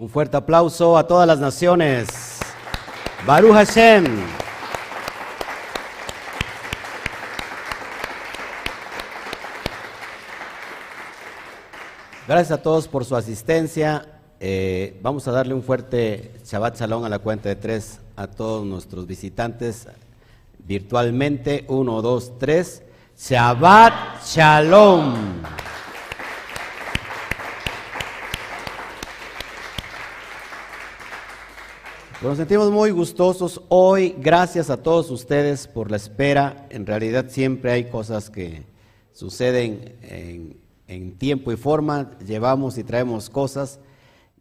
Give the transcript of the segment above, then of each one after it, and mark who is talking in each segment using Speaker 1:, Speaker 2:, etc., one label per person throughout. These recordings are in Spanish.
Speaker 1: Un fuerte aplauso a todas las naciones. Baruch Hashem. Gracias a todos por su asistencia. Eh, vamos a darle un fuerte Shabbat Shalom a la cuenta de tres a todos nuestros visitantes virtualmente. Uno, dos, tres. Shabbat Shalom. Nos sentimos muy gustosos hoy. Gracias a todos ustedes por la espera. En realidad siempre hay cosas que suceden en, tiempo y forma. Llevamos y traemos cosas.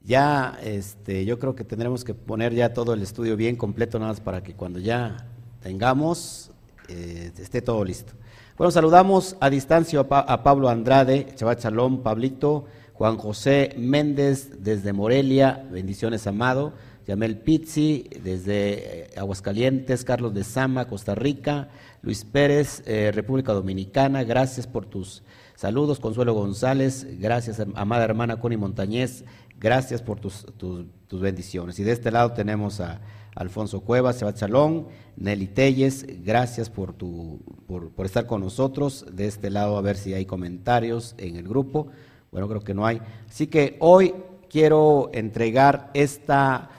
Speaker 1: Ya, este, yo creo que tendremos que poner ya todo el estudio bien completo, nada más para que cuando ya tengamos eh, esté todo listo. Bueno, saludamos a distancia a, Pablo Andrade, Chabat Chalón, Pablito, Juan José Méndez desde Morelia, bendiciones amado. Yamel Pizzi, desde eh, Aguascalientes, Carlos de Sama, Costa Rica, Luis Pérez, eh, República Dominicana, gracias por tus saludos, Consuelo González, gracias, amada hermana Connie Montañez, gracias por tus, bendiciones. Y de este lado tenemos a Alfonso Cuevas, Sebastián Chalón, Nelly Telles, gracias por, tu, por, por estar con nosotros. De este lado, a ver si hay comentarios en el grupo. Bueno, creo que no hay. Así que hoy quiero entregar esta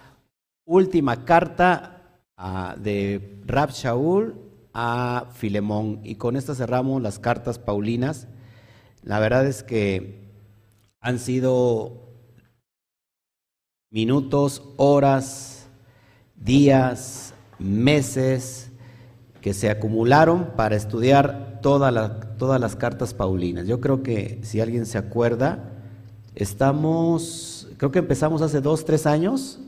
Speaker 1: última carta ah, de Rab Shaul a Filemón. Y con esta cerramos las cartas paulinas. La verdad es que han sido minutos, horas, días, meses que se acumularon para estudiar todas las cartas paulinas. Yo creo que si alguien se acuerda, estamos, creo que empezamos hace dos, tres años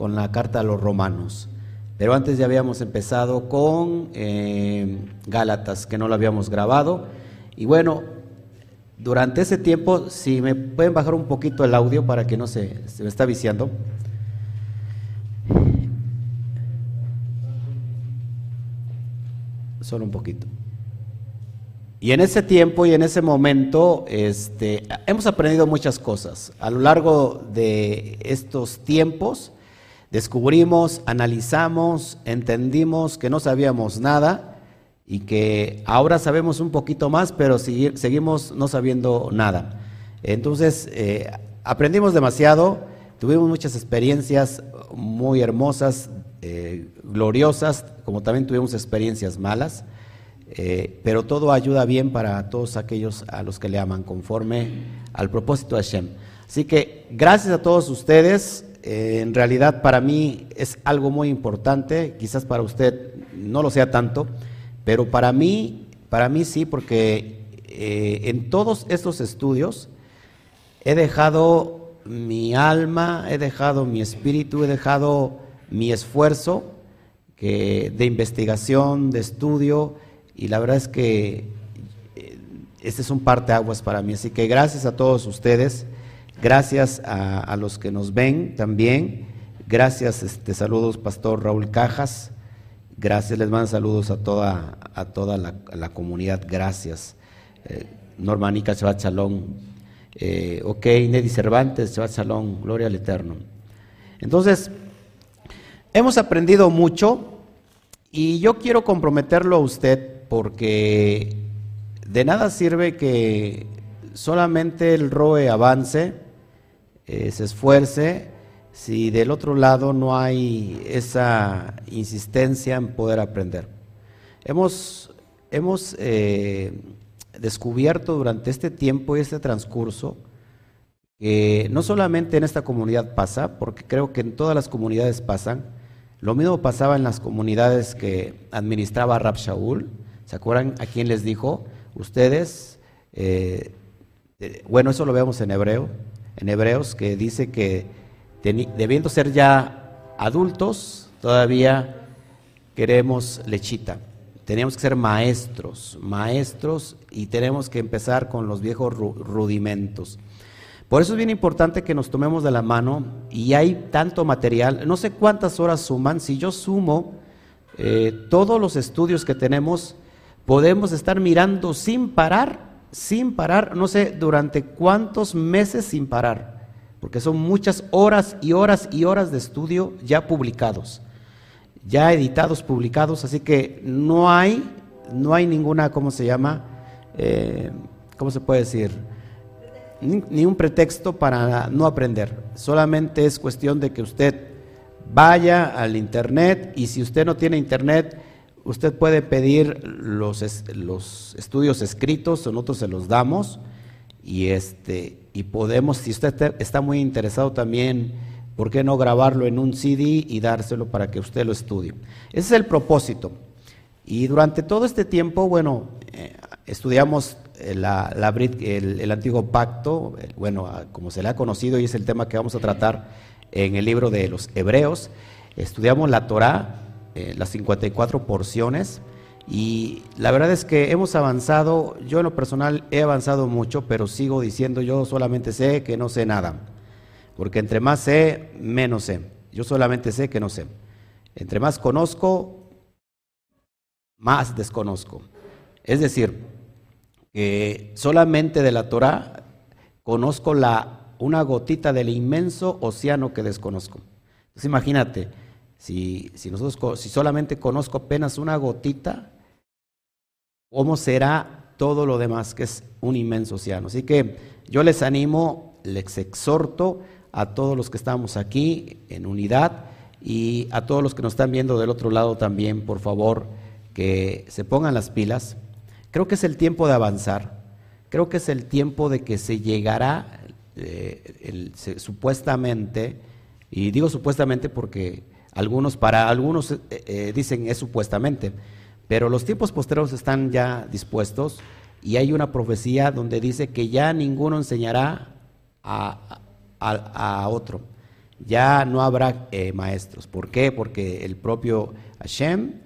Speaker 1: con la carta a los romanos. Pero antes ya habíamos empezado con eh, Gálatas, que no lo habíamos grabado. Y bueno, durante ese tiempo, si me pueden bajar un poquito el audio para que no se, se me está viciando. Solo un poquito. Y en ese tiempo y en ese momento este, hemos aprendido muchas cosas. A lo largo de estos tiempos descubrimos, analizamos, entendimos que no sabíamos nada y que ahora sabemos un poquito más, pero seguimos no sabiendo nada. Entonces, eh, aprendimos demasiado, tuvimos muchas experiencias muy hermosas, eh, gloriosas, como también tuvimos experiencias malas, eh, pero todo ayuda bien para todos aquellos a los que le aman, conforme al propósito de Hashem. Así que gracias a todos ustedes. Eh, en realidad para mí es algo muy importante, quizás para usted no lo sea tanto, pero para mí, para mí sí, porque eh, en todos estos estudios he dejado mi alma, he dejado mi espíritu, he dejado mi esfuerzo de investigación, de estudio, y la verdad es que eh, este es un parteaguas para mí. Así que gracias a todos ustedes. Gracias a, los que nos ven también. Gracias, este, saludos, Pastor Raúl Cajas. Gracias, les mando saludos a toda, a toda la, comunidad. Gracias. Eh, Normanica Chabat eh, ok, Neddy Cervantes, Chabat Gloria al Eterno. Entonces, hemos aprendido mucho y yo quiero comprometerlo a usted porque de nada sirve que solamente el ROE avance eh, se esfuerce, si del otro lado no hay esa insistencia en poder aprender. Hemos, hemos eh, descubierto durante este tiempo y este transcurso que no solamente en esta comunidad pasa, porque creo que en todas las comunidades pasan, lo mismo pasaba en las comunidades que administraba Rab Shaul. ¿Se acuerdan a quién les dijo? Ustedes, eh, bueno, eso lo vemos en hebreo, en Hebreos que dice que debiendo ser ya adultos, todavía queremos lechita. Tenemos que ser maestros, maestros y tenemos que empezar con los viejos rudimentos. Por eso es bien importante que nos tomemos de la mano y hay tanto material, no sé cuántas horas suman, si yo sumo eh, todos los estudios que tenemos, podemos estar mirando sin parar sin parar, no sé durante cuántos meses sin parar, porque son muchas horas y horas y horas de estudio ya publicados, ya editados, publicados, así que no hay, no hay ninguna, ¿cómo se llama? Eh, ¿Cómo se puede decir? Ni, ni un pretexto para no aprender, solamente es cuestión de que usted vaya al internet y si usted no tiene internet, usted puede pedir los, los estudios escritos, nosotros se los damos y, este, y podemos, si usted está muy interesado también, ¿por qué no grabarlo en un CD y dárselo para que usted lo estudie? Ese es el propósito. Y durante todo este tiempo, bueno, eh, estudiamos la, el, el, antiguo pacto, bueno, como se le ha conocido y es el tema que vamos a tratar en el libro de los Hebreos. Estudiamos la Torah, eh, las 54 porciones, y la verdad es que hemos avanzado, yo en lo personal he avanzado mucho, pero sigo diciendo yo solamente sé que no sé nada, porque entre más sé, menos sé. Yo solamente sé que no sé. Entre más conozco, más desconozco. Es decir, que solamente de la Torah conozco la una gotita del inmenso océano que desconozco. Entonces imagínate, si, si, nosotros, si solamente conozco apenas una gotita, ¿cómo será todo lo demás que es un inmenso océano? Así que yo les animo, les exhorto a todos los que estamos aquí en unidad y a todos los que nos están viendo del otro lado también, por favor, que se pongan las pilas. Creo que es el tiempo de avanzar. Creo que es el tiempo de que se llegará eh, supuestamente, y digo supuestamente porque algunos, para algunos eh, eh, dicen es supuestamente, pero los tiempos posteros están ya dispuestos y hay una profecía donde dice que ya ninguno enseñará a, a, otro, ya no habrá maestros. ¿Por qué? Porque el propio Hashem,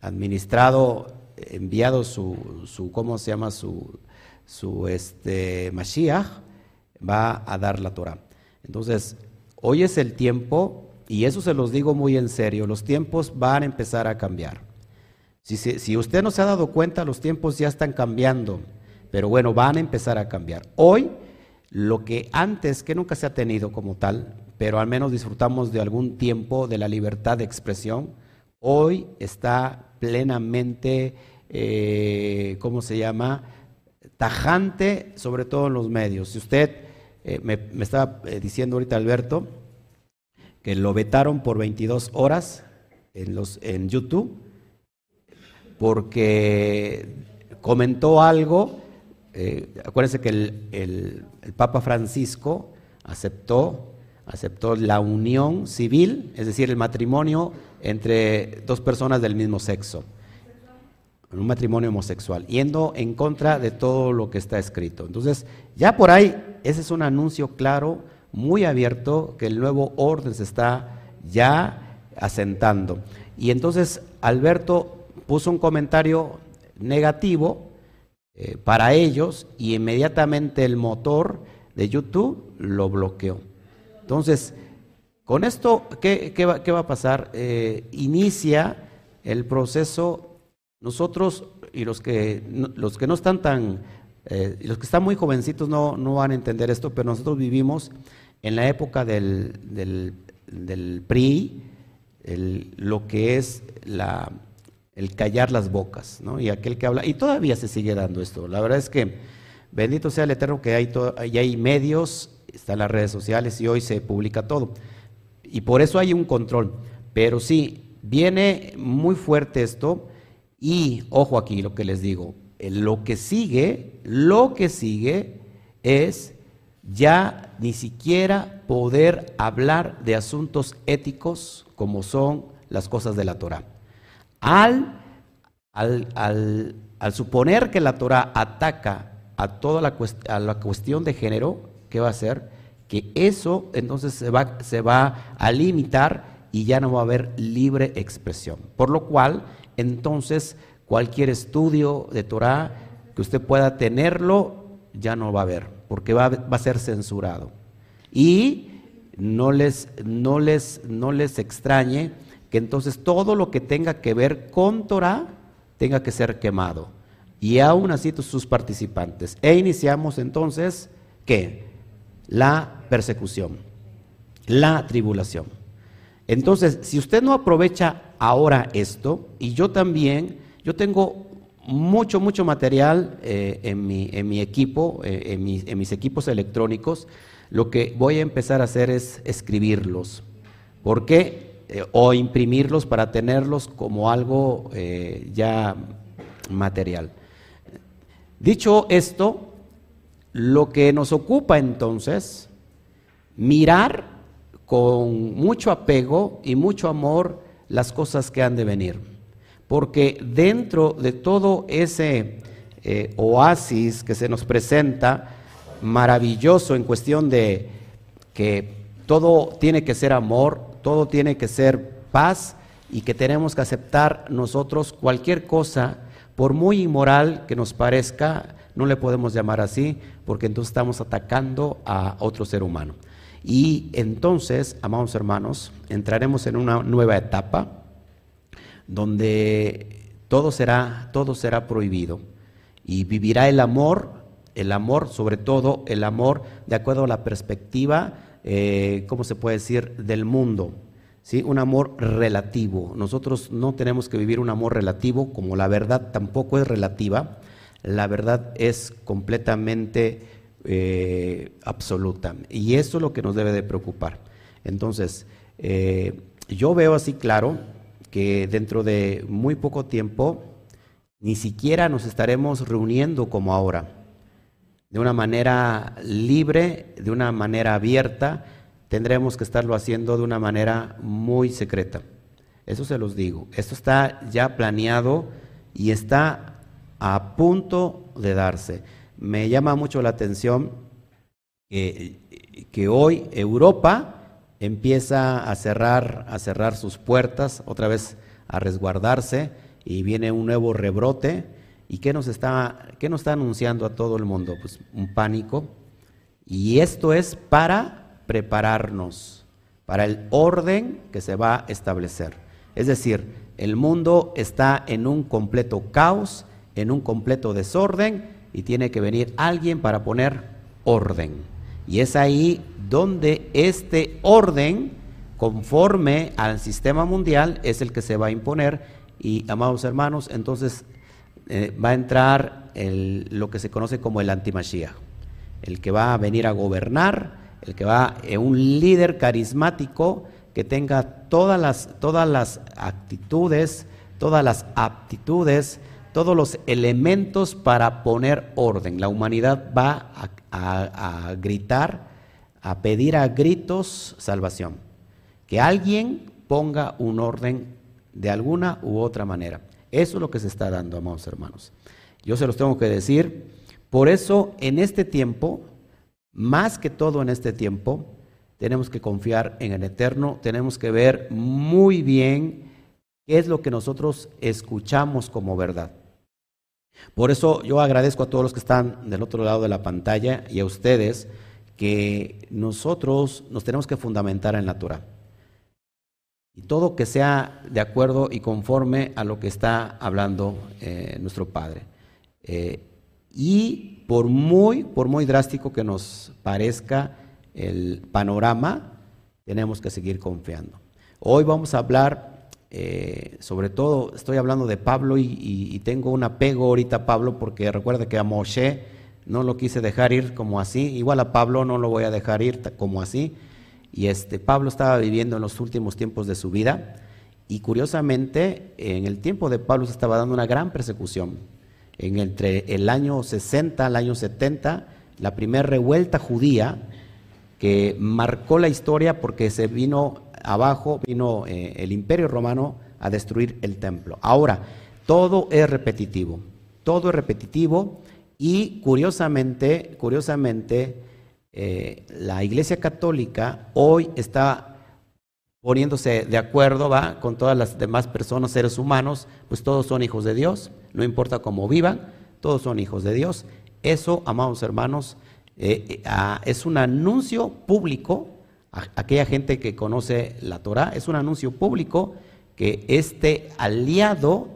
Speaker 1: administrado, enviado su, su ¿cómo se llama? Su, su este, Mashiach, va a dar la Torah. Entonces, hoy es el tiempo, y eso se los digo muy en serio, los tiempos van a empezar a cambiar. Si, si, usted no se ha dado cuenta, los tiempos ya están cambiando, pero bueno, van a empezar a cambiar. Hoy, lo que antes, que nunca se ha tenido como tal, pero al menos disfrutamos de algún tiempo de la libertad de expresión, hoy está plenamente, eh, ¿cómo se llama? Tajante, sobre todo en los medios. Si usted eh, me, estaba eh, diciendo ahorita Alberto que lo vetaron por 22 horas en, los, en YouTube porque comentó algo. Eh, acuérdense que el, el, Papa Francisco aceptó, aceptó la unión civil, es decir, el matrimonio entre dos personas del mismo sexo un matrimonio homosexual, yendo en contra de todo lo que está escrito. Entonces, ya por ahí, ese es un anuncio claro, muy abierto, que el nuevo orden se está ya asentando. Y entonces Alberto puso un comentario negativo eh, para ellos y inmediatamente el motor de YouTube lo bloqueó. Entonces, con esto, ¿qué, va, qué va, a pasar? Eh, inicia el proceso nosotros y los que, los que no están tan, eh, los que están muy jovencitos no, no, van a entender esto, pero nosotros vivimos en la época del, del, PRI, lo que es la, el callar las bocas, ¿no? Y aquel que habla, y todavía se sigue dando esto. La verdad es que bendito sea el Eterno que hay, todo, hay medios, están las redes sociales y hoy se publica todo. Y por eso hay un control. Pero sí, viene muy fuerte esto y ojo aquí lo que les digo, lo que sigue, lo que sigue es ya ni siquiera poder hablar de asuntos éticos como son las cosas de la Torah. Al, al, suponer que la Torah ataca a toda la, a la cuestión de género, ¿qué va a hacer? Que eso entonces se va, se va a limitar y ya no va a haber libre expresión. Por lo cual, entonces cualquier estudio de Torah que usted pueda tenerlo, ya no va a haber, porque va, a ser censurado. Y no les, no, les, no les extrañe que entonces todo lo que tenga que ver con Torah tenga que ser quemado. Y aún así sus participantes. E iniciamos entonces, ¿qué? La persecución, la tribulación. Entonces, si usted no aprovecha ahora esto, y yo también, yo tengo mucho, mucho material eh, en, mi, equipo, eh, en, mis equipos electrónicos, lo que voy a empezar a hacer es escribirlos. ¿Por qué? Eh, o imprimirlos para tenerlos como algo ya material. Dicho esto, lo que nos ocupa entonces, mirar con mucho apego y mucho amor las cosas que han de venir. Porque dentro de todo ese eh, oasis que se nos presenta, maravilloso en cuestión de que todo tiene que ser amor, todo tiene que ser paz y que tenemos que aceptar nosotros cualquier cosa, por muy inmoral que nos parezca, no le podemos llamar así, porque entonces estamos atacando a otro ser humano. Y entonces, amados hermanos, entraremos en una nueva etapa donde todo será, todo será prohibido y vivirá el amor, el amor, sobre todo el amor de acuerdo a la perspectiva, eh, ¿cómo se puede decir?, del mundo. ¿sí? Un amor relativo. Nosotros no tenemos que vivir un amor relativo, como la verdad tampoco es relativa. La verdad es completamente eh, absoluta. Y eso es lo que nos debe de preocupar. Entonces, eh, yo veo así claro que dentro de muy poco tiempo ni siquiera nos estaremos reuniendo como ahora, de una manera libre, de una manera abierta, tendremos que estarlo haciendo de una manera muy secreta. Eso se los digo. Esto está ya planeado y está a punto de darse. Me llama mucho la atención que, hoy Europa empieza a cerrar, a cerrar sus puertas, otra vez a resguardarse, y viene un nuevo rebrote. ¿Y qué nos está, qué nos está anunciando a todo el mundo? Pues un pánico. Y esto es para prepararnos para el orden que se va a establecer. Es decir, el mundo está en un completo caos, en un completo desorden, y tiene que venir alguien para poner orden. Y es ahí donde este orden, conforme al sistema mundial, es el que se va a imponer. Y, amados hermanos, entonces eh, va a entrar lo que se conoce como el antimachía, el que va a venir a gobernar, el que va, a un líder carismático que tenga todas las, todas las actitudes, todas las aptitudes, todos los elementos para poner orden. La humanidad va a, gritar, a pedir a gritos salvación. Que alguien ponga un orden de alguna u otra manera. Eso es lo que se está dando, amados hermanos. Yo se los tengo que decir. Por eso, en este tiempo, más que todo en este tiempo, tenemos que confiar en el Eterno, tenemos que ver muy bien qué es lo que nosotros escuchamos como verdad. Por eso yo agradezco a todos los que están del otro lado de la pantalla y a ustedes que nosotros nos tenemos que fundamentar en la Torah. Y todo que sea de acuerdo y conforme a lo que está hablando eh, nuestro Padre. Eh, y por muy, por muy drástico que nos parezca el panorama, tenemos que seguir confiando. Hoy vamos a hablar eh, sobre todo estoy hablando de Pablo y, tengo un apego ahorita a Pablo porque recuerda que a Moshe no lo quise dejar ir como así, igual a Pablo no lo voy a dejar ir como así. Y este Pablo estaba viviendo en los últimos tiempos de su vida y curiosamente en el tiempo de Pablo se estaba dando una gran persecución. En entre el año 60 al año 70, la primera revuelta judía que marcó la historia porque se vino abajo vino eh, el imperio romano a destruir el templo. Ahora, todo es repetitivo, todo es repetitivo y curiosamente, curiosamente, eh, la Iglesia Católica hoy está poniéndose de acuerdo ¿va? con todas las demás personas, seres humanos, pues todos son hijos de Dios, no importa cómo vivan, todos son hijos de Dios. Eso, amados hermanos, eh, ah, es un anuncio público aquella gente que conoce la Torah, es un anuncio público que este aliado,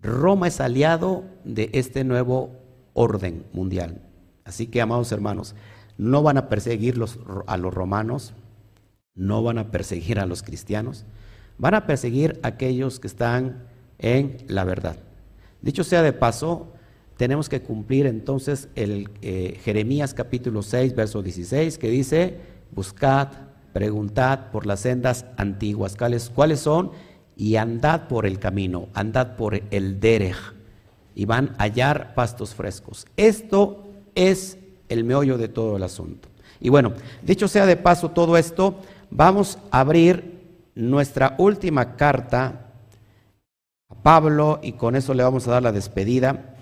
Speaker 1: Roma es aliado de este nuevo orden mundial. Así que, amados hermanos, no van a perseguir a los romanos, no van a perseguir a los cristianos, van a perseguir a aquellos que están en la verdad. Dicho sea de paso, tenemos que cumplir entonces el eh, Jeremías capítulo 6, verso 16, que dice, buscad, preguntad por las sendas antiguas, ¿cuáles, cuáles son? Y andad por el camino, andad por el derech, y van a hallar pastos frescos. Esto es el meollo de todo el asunto. Y bueno, dicho sea de paso todo esto, vamos a abrir nuestra última carta a Pablo y con eso le vamos a dar la despedida.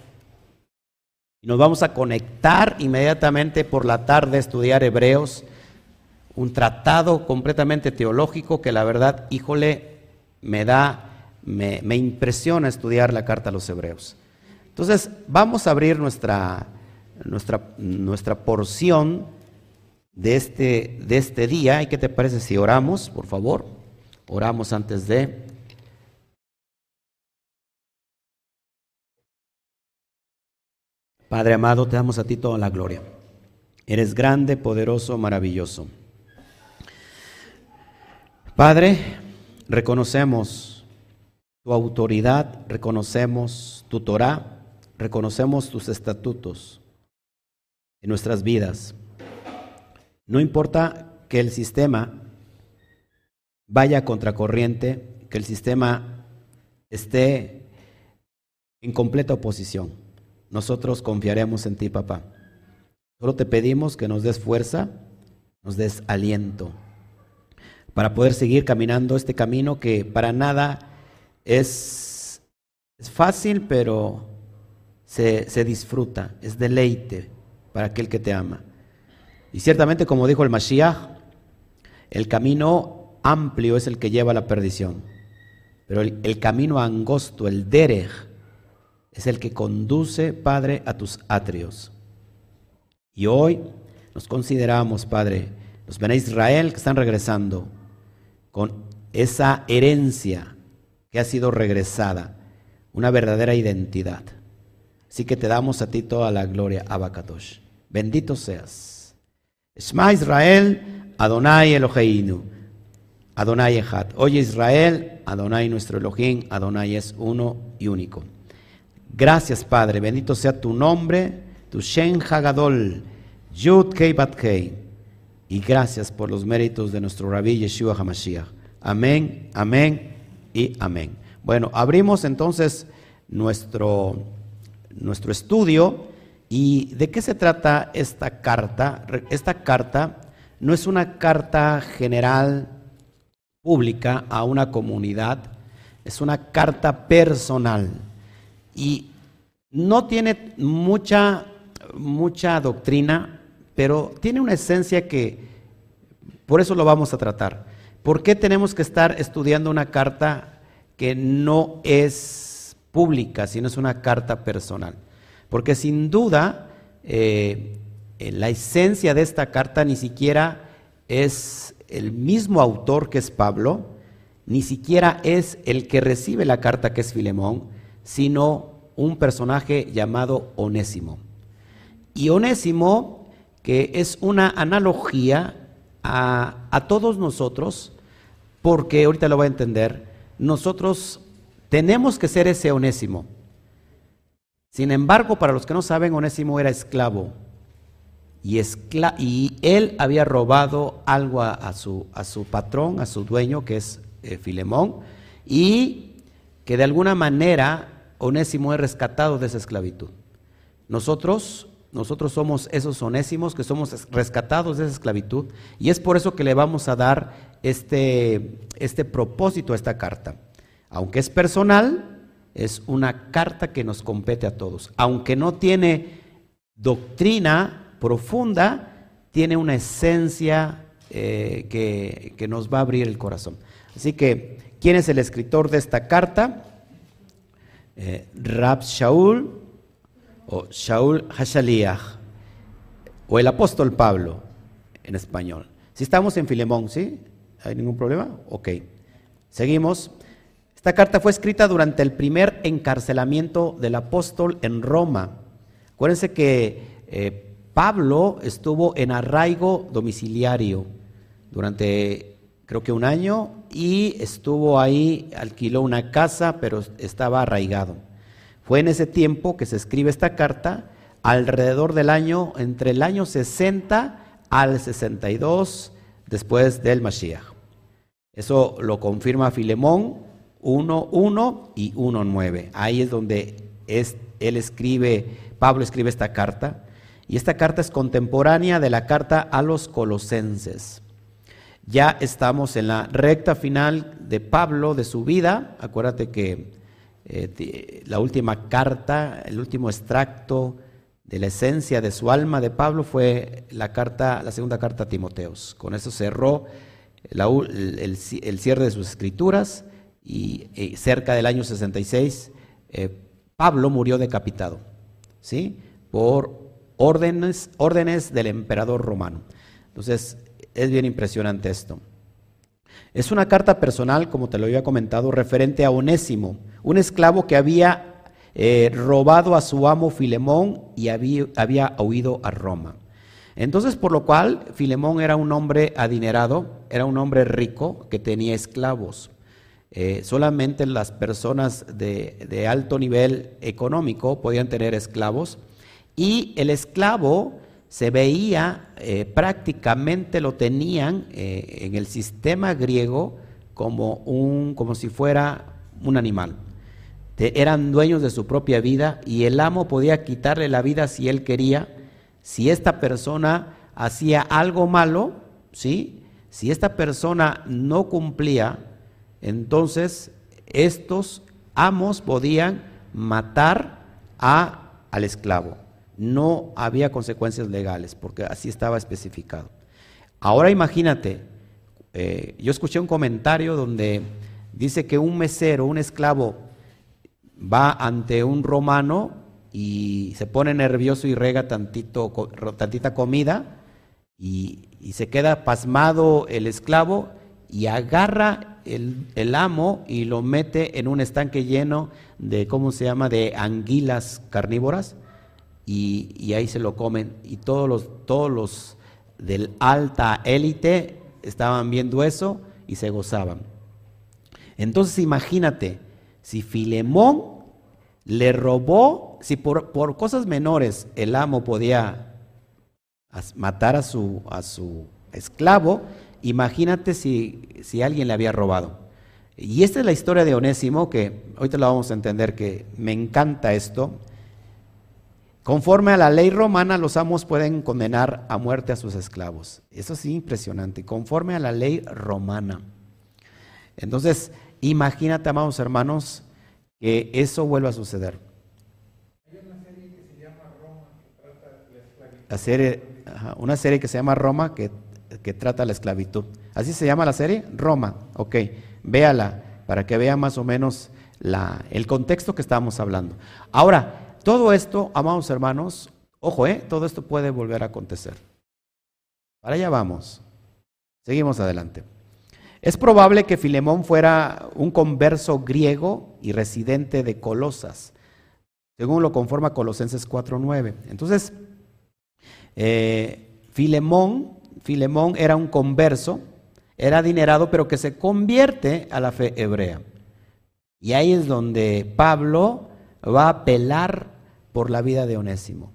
Speaker 1: Nos vamos a conectar inmediatamente por la tarde a estudiar Hebreos, un tratado completamente teológico que la verdad, híjole, me da, me, me impresiona estudiar la carta a los Hebreos. Entonces, vamos a abrir nuestra, nuestra, nuestra porción de este, de este día. ¿Y qué te parece si oramos, por favor? Oramos antes de... Padre amado, te damos a ti toda la gloria. Eres grande, poderoso, maravilloso. Padre, reconocemos tu autoridad, reconocemos tu Torah, reconocemos tus estatutos en nuestras vidas. No importa que el sistema vaya contracorriente, que el sistema esté en completa oposición. Nosotros confiaremos en ti, papá. Solo te pedimos que nos des fuerza, nos des aliento para poder seguir caminando este camino que para nada es, es fácil, pero se, se disfruta, es deleite para aquel que te ama. Y ciertamente, como dijo el Mashiach, el camino amplio es el que lleva a la perdición, pero el, camino angosto, el derech, es el que conduce, Padre, a tus atrios. Y hoy nos consideramos, Padre, los Bene Israel que están regresando con esa herencia que ha sido regresada, una verdadera identidad. Así que te damos a ti toda la gloria, Abakadosh. Bendito seas. Shema Israel, Adonai Eloheinu. Adonai Echad. Oye Israel, Adonai nuestro Elohim, Adonai es uno y único. Gracias Padre, bendito sea tu nombre, tu Shen Hagadol, Yud Kei Bat Kei. Y gracias por los méritos de nuestro Rabbi Yeshua HaMashiach. Amén, amén y amén. Bueno, abrimos entonces nuestro, nuestro estudio ¿Y de qué se trata esta carta? Esta carta no es una carta general pública a una comunidad, es una carta personal y no tiene mucha mucha doctrina, pero tiene una esencia que por eso lo vamos a tratar. ¿Por qué tenemos que estar estudiando una carta que no es pública, sino es una carta personal? Porque sin duda, eh, la esencia de esta carta ni siquiera es el mismo autor que es Pablo, ni siquiera es el que recibe la carta que es Filemón, sino un personaje llamado Onésimo. Y Onésimo, que es una analogía a, a todos nosotros, porque ahorita lo va a entender, nosotros tenemos que ser ese Onésimo. Sin embargo, para los que no saben, Onésimo era esclavo y, y él había robado algo a, su, a, su, patrón, a su dueño, que es eh, Filemón, y que de alguna manera Onésimo es rescatado de esa esclavitud. Nosotros, nosotros somos esos onésimos que somos rescatados de esa esclavitud y es por eso que le vamos a dar este, este propósito a esta carta. Aunque es personal, es una carta que nos compete a todos. Aunque no tiene doctrina profunda, tiene una esencia eh, que, nos va a abrir el corazón. Así que, ¿quién es el escritor de esta carta? Eh, Rab Shaul o Shaul Hashaliach o el apóstol Pablo en español. Si estamos en Filemón, ¿sí? ¿Hay ningún problema? Ok. Seguimos. Esta carta fue escrita durante el primer encarcelamiento del apóstol en Roma. Acuérdense que eh, Pablo estuvo en arraigo domiciliario durante creo que un año y estuvo ahí, alquiló una casa, pero estaba arraigado. Fue en ese tiempo que se escribe esta carta, alrededor del año, entre el año 60 al 62 después del Mashiach. Eso lo confirma Filemón 1.1 y 1.9. Ahí es donde es, él escribe, Pablo escribe esta carta. Y esta carta es contemporánea de la carta a los colosenses. Ya estamos en la recta final de Pablo, de su vida. Acuérdate que eh, la última carta, el último extracto de la esencia de su alma de Pablo fue la carta, la segunda carta a Timoteos. Con eso cerró el, cierre de sus escrituras y, cerca del año 66 eh, Pablo murió decapitado, ¿sí? Por órdenes, órdenes del emperador romano. Entonces, es bien impresionante esto. Es una carta personal, como te lo había comentado, referente a Onésimo, un esclavo que había eh, robado a su amo Filemón y había huido a Roma. Entonces, por lo cual, Filemón era un hombre adinerado, era un hombre rico que tenía esclavos. Eh, solamente las personas de, alto nivel económico podían tener esclavos y el esclavo se veía, eh, prácticamente lo tenían eh, en el sistema griego como, un, como si fuera un animal. eran dueños de su propia vida y el amo podía quitarle la vida si él quería. Si esta persona hacía algo malo, ¿sí? si esta persona no cumplía, entonces estos amos podían matar a, al esclavo no había consecuencias legales, porque así estaba especificado. Ahora imagínate, eh, yo escuché un comentario donde dice que un mesero, un esclavo, va ante un romano y se pone nervioso y rega tantito, tantita comida y, se queda pasmado el esclavo y agarra el, amo y lo mete en un estanque lleno de, ¿cómo se llama?, de anguilas carnívoras y, ahí se lo comen. Y todos los, todos los del alta élite estaban viendo eso y se gozaban. Entonces imagínate, si Filemón le robó, si por, por cosas menores el amo podía matar a su, a su esclavo, imagínate si, si alguien le había robado. Y esta es la historia de Onésimo, que ahorita la vamos a entender, que me encanta esto. Conforme a la ley romana, los amos pueden condenar a muerte a sus esclavos. Eso sí, impresionante. Conforme a la ley romana. Entonces, imagínate, amados hermanos, que eso vuelva a suceder. Hay una serie que se llama Roma que trata la esclavitud. una serie que se llama Roma que, que trata la esclavitud. ¿Así se llama la serie? Roma. Ok, véala para que vea más o menos la, el contexto que estamos hablando. Ahora, todo esto, amados hermanos, ojo, ¿eh? todo esto puede volver a acontecer. Para allá vamos. Seguimos adelante. Es probable que Filemón fuera un converso griego y residente de Colosas, según lo conforma Colosenses 4.9. Entonces, eh, Filemón, Filemón era un converso, era adinerado, pero que se convierte a la fe hebrea. Y ahí es donde Pablo va a apelar por la vida de Onésimo.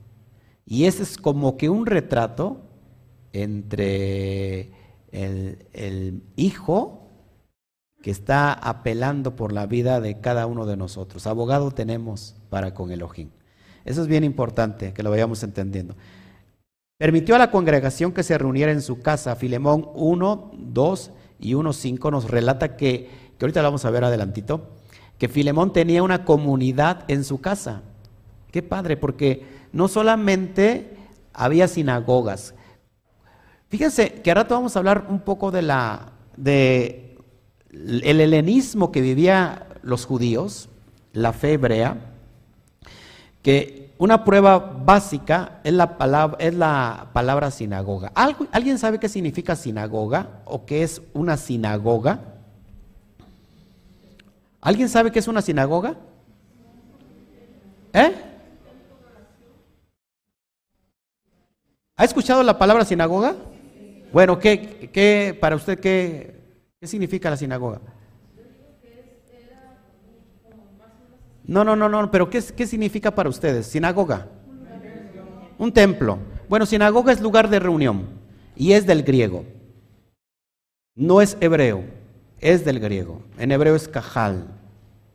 Speaker 1: Y ese es como que un retrato entre el, hijo que está apelando por la vida de cada uno de nosotros. Abogado tenemos para con Elohim. Eso es bien importante que lo vayamos entendiendo. Permitió a la congregación que se reuniera en su casa. Filemón 1, 2 y 1, 5 nos relata que, que ahorita lo vamos a ver adelantito, que Filemón tenía una comunidad en su casa. Qué padre, porque no solamente había sinagogas. Fíjense que ahora vamos a hablar un poco de la de el helenismo que vivía los judíos, la fe hebrea, que una prueba básica es la palabra, es la palabra sinagoga. ¿Alguien sabe qué significa sinagoga o qué es una sinagoga? ¿Alguien sabe qué es una sinagoga? ¿Eh? ¿Ha escuchado la palabra sinagoga? Bueno, ¿qué, qué para usted qué, qué significa la sinagoga? No, no, no, no, pero ¿qué, ¿qué significa para ustedes? Sinagoga. Un templo. Bueno, sinagoga es lugar de reunión y es del griego. No es hebreo, es del griego. En hebreo es cajal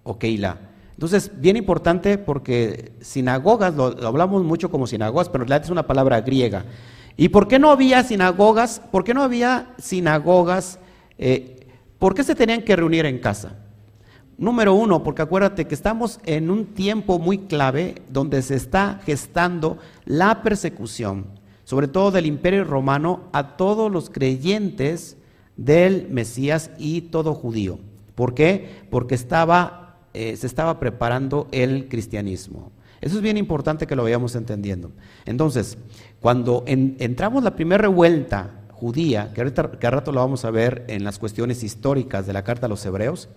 Speaker 1: o keila. Entonces, bien importante porque sinagogas, lo, hablamos mucho como sinagogas, pero en realidad es una palabra griega. ¿Y por qué no había sinagogas? ¿Por qué no había sinagogas? Eh, ¿Por qué se tenían que reunir en casa? Número uno, porque acuérdate que estamos en un tiempo muy clave donde se está gestando la persecución, sobre todo del imperio romano, a todos los creyentes del Mesías y todo judío. ¿Por qué? Porque estaba, eh, se estaba preparando el cristianismo. Eso es bien importante que lo vayamos entendiendo. Entonces, cuando entramos la primera revuelta judía, que ahorita que a rato lo vamos a ver en las cuestiones históricas de la carta a los hebreos,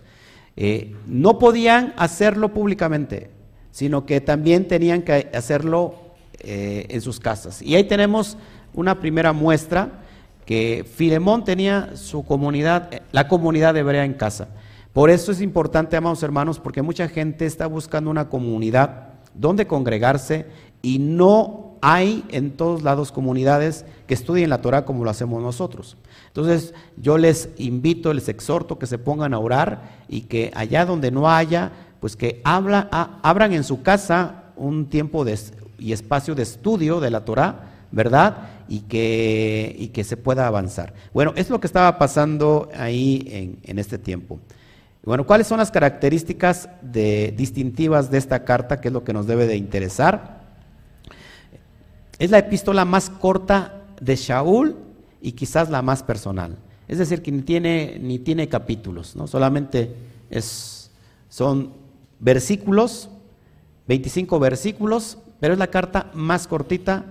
Speaker 1: eh, no podían hacerlo públicamente, sino que también tenían que hacerlo eh, en sus casas. Y ahí tenemos una primera muestra que Filemón tenía su comunidad, la comunidad hebrea en casa. Por eso es importante, amados hermanos, porque mucha gente está buscando una comunidad donde congregarse y no hay en todos lados comunidades que estudien la Torah como lo hacemos nosotros. Entonces yo les invito, les exhorto que se pongan a orar y que allá donde no haya, pues que habla, abran en su casa un tiempo y espacio de estudio de la Torah, ¿verdad? Y que, y que se pueda avanzar. Bueno, es lo que estaba pasando ahí en, en este tiempo. Bueno, ¿cuáles son las características distintivas de esta carta? que es lo que nos debe de interesar? Es la epístola más corta de Shaul y quizás la más personal. Es decir, que ni tiene, ni tiene capítulos, ¿no? solamente es, son versículos, 25 versículos, pero es la carta más cortita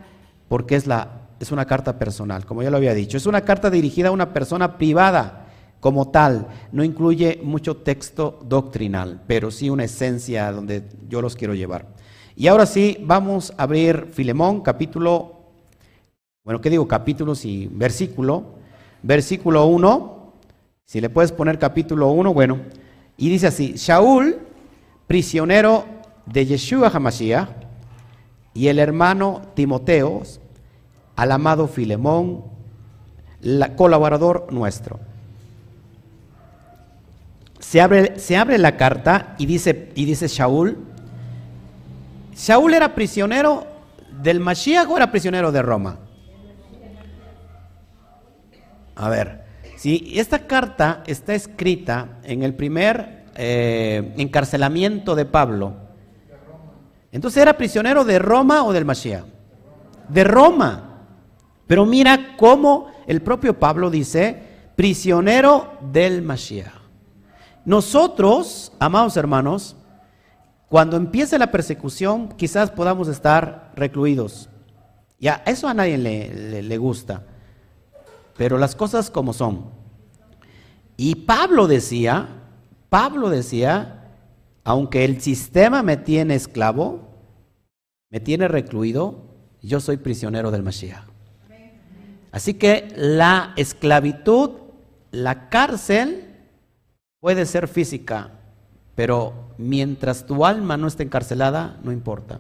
Speaker 1: porque es, la, es una carta personal, como ya lo había dicho. Es una carta dirigida a una persona privada como tal, no incluye mucho texto doctrinal, pero sí una esencia donde yo los quiero llevar. Y ahora sí, vamos a abrir Filemón, capítulo, bueno, ¿qué digo? Capítulos y versículo. Versículo 1, si le puedes poner capítulo 1, bueno, y dice así, Shaul, prisionero de Yeshua Hamashiach, y el hermano Timoteo, al amado Filemón, colaborador nuestro se abre, se abre la carta y dice, y dice Shaul, ¿Shaul era prisionero del Mashiach o era prisionero de Roma? A ver, si esta carta está escrita en el primer eh, encarcelamiento de Pablo, entonces era prisionero de Roma o del Mashiach? De Roma. Pero mira cómo el propio Pablo dice, prisionero del Mashiach. Nosotros, amados hermanos, cuando empiece la persecución, quizás podamos estar recluidos. Ya, eso a nadie le, le, gusta. Pero las cosas como son. Y Pablo decía, Pablo decía, aunque el sistema me tiene esclavo, me tiene recluido, yo soy prisionero del Mashiach. Así que la esclavitud, la cárcel, Puede ser física, pero mientras tu alma no esté encarcelada, no importa.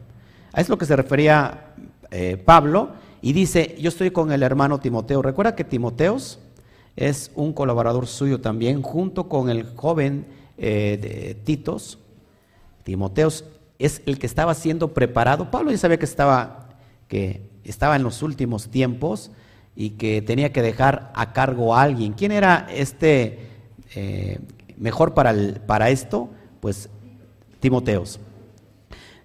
Speaker 1: A eso es lo que se refería eh, Pablo y dice, yo estoy con el hermano Timoteo. Recuerda que Timoteos es un colaborador suyo también, junto con el joven eh, de Titos. Timoteos es el que estaba siendo preparado. Pablo ya sabía que estaba, que estaba en los últimos tiempos y que tenía que dejar a cargo a alguien. ¿Quién era este eh, mejor para, para esto, pues Timoteos.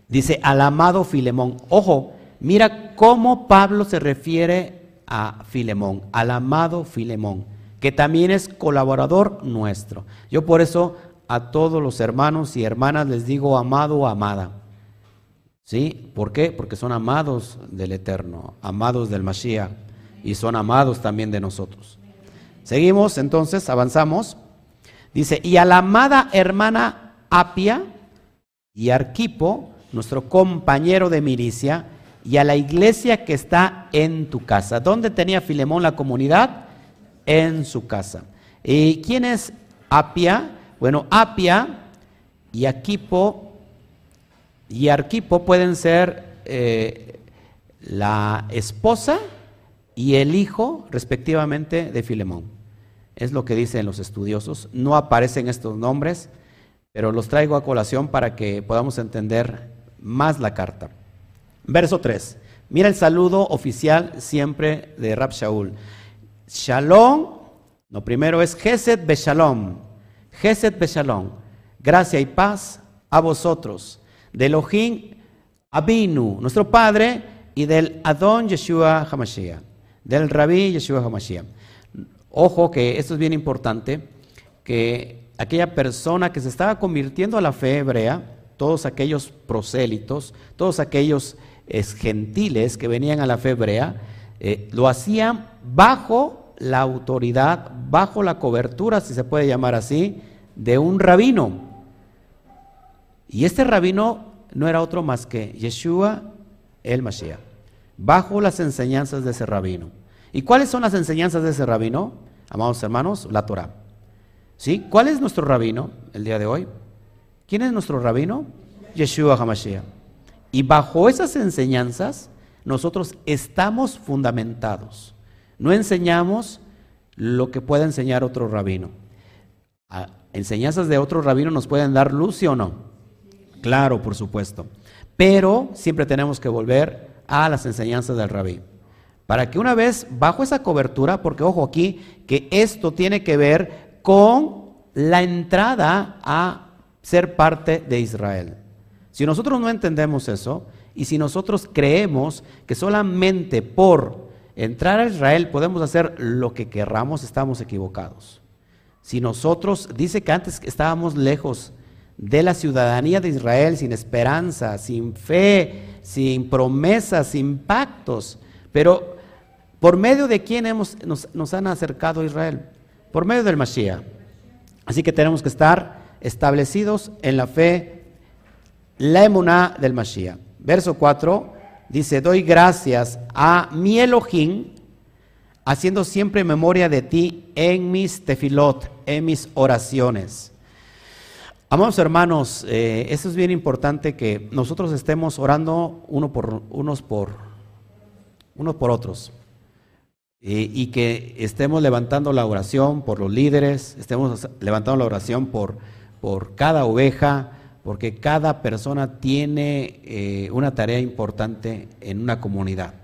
Speaker 1: Dice, al amado Filemón. Ojo, mira cómo Pablo se refiere a Filemón, al amado Filemón, que también es colaborador nuestro. Yo por eso a todos los hermanos y hermanas les digo amado o amada. ¿Sí? ¿Por qué? Porque son amados del Eterno, amados del Mashiach y son amados también de nosotros. Seguimos entonces, avanzamos. Dice, y a la amada hermana Apia y Arquipo, nuestro compañero de milicia, y a la iglesia que está en tu casa. ¿Dónde tenía Filemón la comunidad? En su casa. ¿Y quién es Apia? Bueno, Apia y Aquipo y Arquipo pueden ser eh, la esposa y el hijo, respectivamente, de Filemón. Es lo que dicen los estudiosos. No aparecen estos nombres, pero los traigo a colación para que podamos entender más la carta. Verso 3. Mira el saludo oficial siempre de Rab Shaul. Shalom, lo primero es Gesed Beshalom. Gesed Beshalom. Gracia y paz a vosotros. De Elohim Abinu, nuestro Padre, y del Adón Yeshua Hamashiach. Del Rabí Yeshua Hamashiach. Ojo que esto es bien importante, que aquella persona que se estaba convirtiendo a la fe hebrea, todos aquellos prosélitos, todos aquellos gentiles que venían a la fe hebrea, eh, lo hacían bajo la autoridad, bajo la cobertura, si se puede llamar así, de un rabino. Y este rabino no era otro más que Yeshua el Mashiach, bajo las enseñanzas de ese rabino. ¿Y cuáles son las enseñanzas de ese rabino? Amados hermanos, la Torah. ¿Sí? ¿Cuál es nuestro rabino el día de hoy? ¿Quién es nuestro rabino? Yeshua HaMashiach. Y bajo esas enseñanzas nosotros estamos fundamentados. No enseñamos lo que pueda enseñar otro rabino. enseñanzas de otro rabino nos pueden dar luz, o no? Claro, por supuesto. Pero siempre tenemos que volver a las enseñanzas del rabí. Para que una vez bajo esa cobertura, porque ojo aquí, que esto tiene que ver con la entrada a ser parte de Israel. Si nosotros no entendemos eso y si nosotros creemos que solamente por entrar a Israel podemos hacer lo que querramos, estamos equivocados. Si nosotros, dice que antes estábamos lejos de la ciudadanía de Israel, sin esperanza, sin fe, sin promesas, sin pactos, pero por medio de quién hemos, nos, han acercado a Israel? Por medio del Mashiach. Así que tenemos que estar establecidos en la fe la emuná del Mashiach. Verso 4 dice, doy gracias a mi Elohim, haciendo siempre memoria de ti en mis tefilot, en mis oraciones. Amados hermanos, eh, esto es bien importante que nosotros estemos orando uno por, unos, por, unos por otros. y que estemos levantando la oración por los líderes, estemos levantando la oración por, por cada oveja, porque cada persona tiene eh, una tarea importante en una comunidad.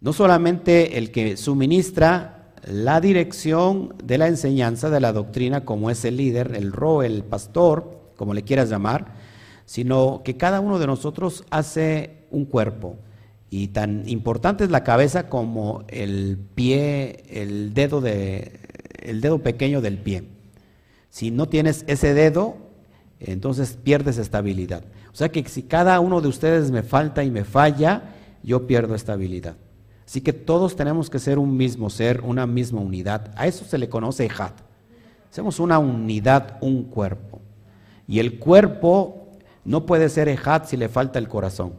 Speaker 1: No solamente el que suministra la dirección de la enseñanza de la doctrina, como es el líder, el ro, el pastor, como le quieras llamar, sino que cada uno de nosotros hace un cuerpo. Y tan importante es la cabeza como el pie, el dedo, de, el dedo pequeño del pie. Si no tienes ese dedo, entonces pierdes estabilidad. O sea que si cada uno de ustedes me falta y me falla, yo pierdo estabilidad. Así que todos tenemos que ser un mismo ser, una misma unidad. A eso se le conoce Ejad. Hacemos una unidad, un cuerpo. Y el cuerpo no puede ser Ejad si le falta el corazón.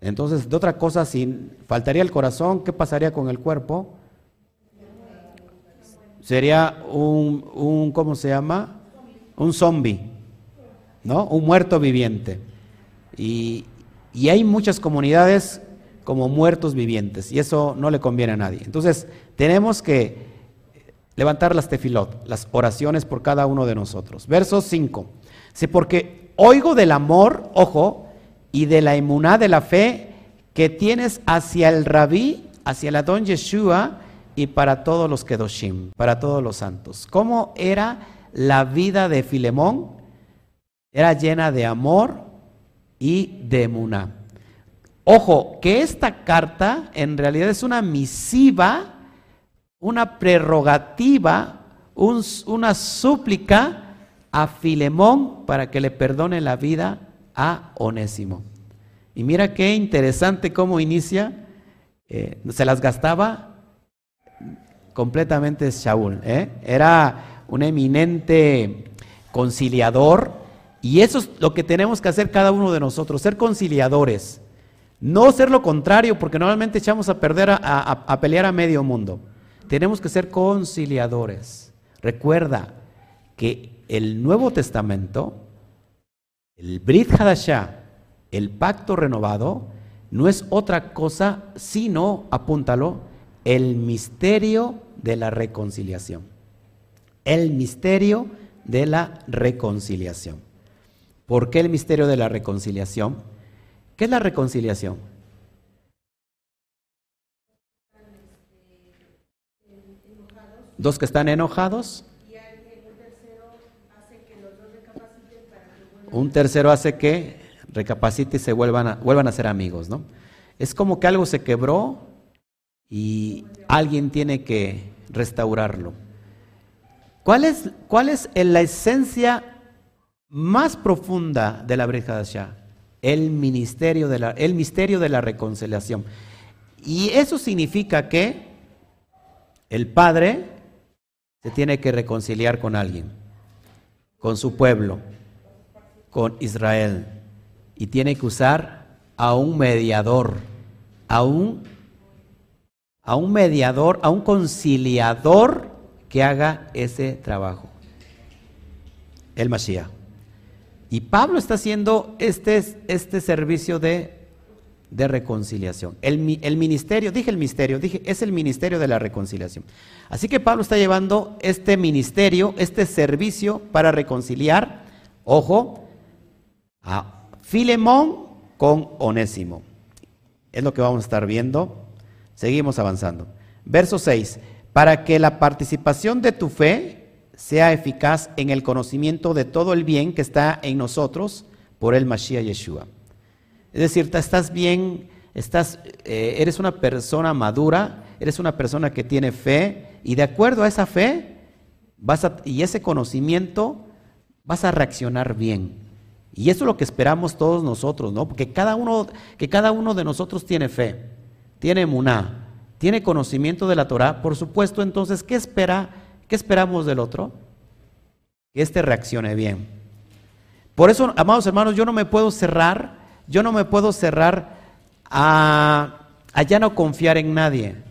Speaker 1: Entonces, de otra cosa, si faltaría el corazón, ¿qué pasaría con el cuerpo? Sería un, un ¿cómo se llama? Un zombie. ¿No? Un muerto viviente. Y, hay muchas comunidades como muertos vivientes y eso no le conviene a nadie. Entonces, tenemos que levantar las tefilot, las oraciones por cada uno de nosotros. Verso 5. Sí, porque oigo del amor, ojo, y de la emuná de la fe que tienes hacia el rabí, hacia el Adón Yeshua y para todos los kedoshim, para todos los santos. ¿Cómo era la vida de Filemón? Era llena de amor y de emuná. Ojo, que esta carta en realidad es una misiva, una prerrogativa, una súplica a Filemón para que le perdone la vida a Onésimo. Y mira qué interesante cómo inicia. Eh, se las gastaba completamente Shaul. ¿eh? Era un eminente conciliador, y eso es lo que tenemos que hacer cada uno de nosotros, ser conciliadores. No ser lo contrario, porque normalmente echamos a perder a, pelear a medio mundo. Tenemos que ser conciliadores. Recuerda que el Nuevo Testamento, el Brit Hadashah, el pacto renovado, no es otra cosa sino, apúntalo, el misterio de la reconciliación. El misterio de la reconciliación. ¿Por qué el misterio de la reconciliación? ¿Qué es la reconciliación? Dos que están enojados. Un tercero hace que recapacite y se vuelvan a, vuelvan a ser amigos, ¿no? Es como que algo se quebró y alguien tiene que restaurarlo. ¿Cuál es, cuál es la esencia más profunda de la Brihadashah? El ministerio de la, el misterio de la reconciliación. Y eso significa que el Padre se tiene que reconciliar con alguien, con su pueblo, con Israel. Y tiene que usar a un mediador, a un a un mediador, a un conciliador que haga ese trabajo. El Mashiach. Y Pablo está haciendo este, este servicio de, de reconciliación. El, el, ministerio, dije el ministerio, dije, es el ministerio de la reconciliación. Así que Pablo está llevando este ministerio, este servicio para reconciliar, ojo, a Filemón con Onésimo. Es lo que vamos a estar viendo Seguimos avanzando. Verso 6. Para que la participación de tu fe sea eficaz en el conocimiento de todo el bien que está en nosotros por el Mashiach Yeshua. Es decir, estás bien, estás, eh, eres una persona madura, eres una persona que tiene fe y de acuerdo a esa fe vas y ese conocimiento vas a reaccionar bien. Y eso es lo que esperamos todos nosotros, ¿no? Porque cada uno, que cada uno de nosotros tiene fe tiene muná, tiene conocimiento de la Torah, por supuesto, entonces, ¿qué espera? ¿Qué esperamos del otro? Que éste reaccione bien. Por eso, amados hermanos, yo no me puedo cerrar, yo no me puedo cerrar a, a ya no confiar en nadie.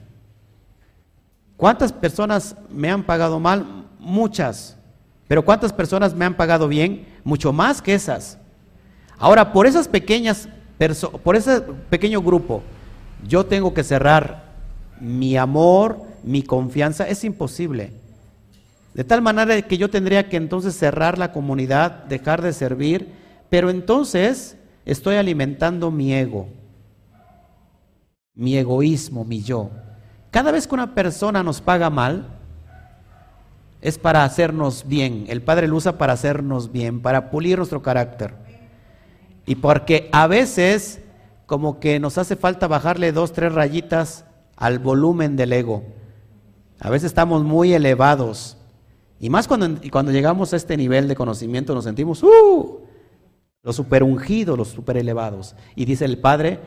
Speaker 1: ¿Cuántas personas me han pagado mal? Muchas. Pero ¿cuántas personas me han pagado bien? Mucho más que esas. Ahora, por esas pequeñas, por ese pequeño grupo, yo tengo que cerrar mi amor, mi confianza, es imposible. De tal manera que yo tendría que entonces cerrar la comunidad, dejar de servir, pero entonces estoy alimentando mi ego, mi egoísmo, mi yo. Cada vez que una persona nos paga mal, es para hacernos bien. El Padre lo usa para hacernos bien, para pulir nuestro carácter. Y porque a veces como que nos hace falta bajarle dos, tres rayitas al volumen del ego. A veces estamos muy elevados. Y más cuando, cuando llegamos a este nivel de conocimiento nos sentimos, ¡uh! Los super ungidos, los super elevados. Y dice el Padre,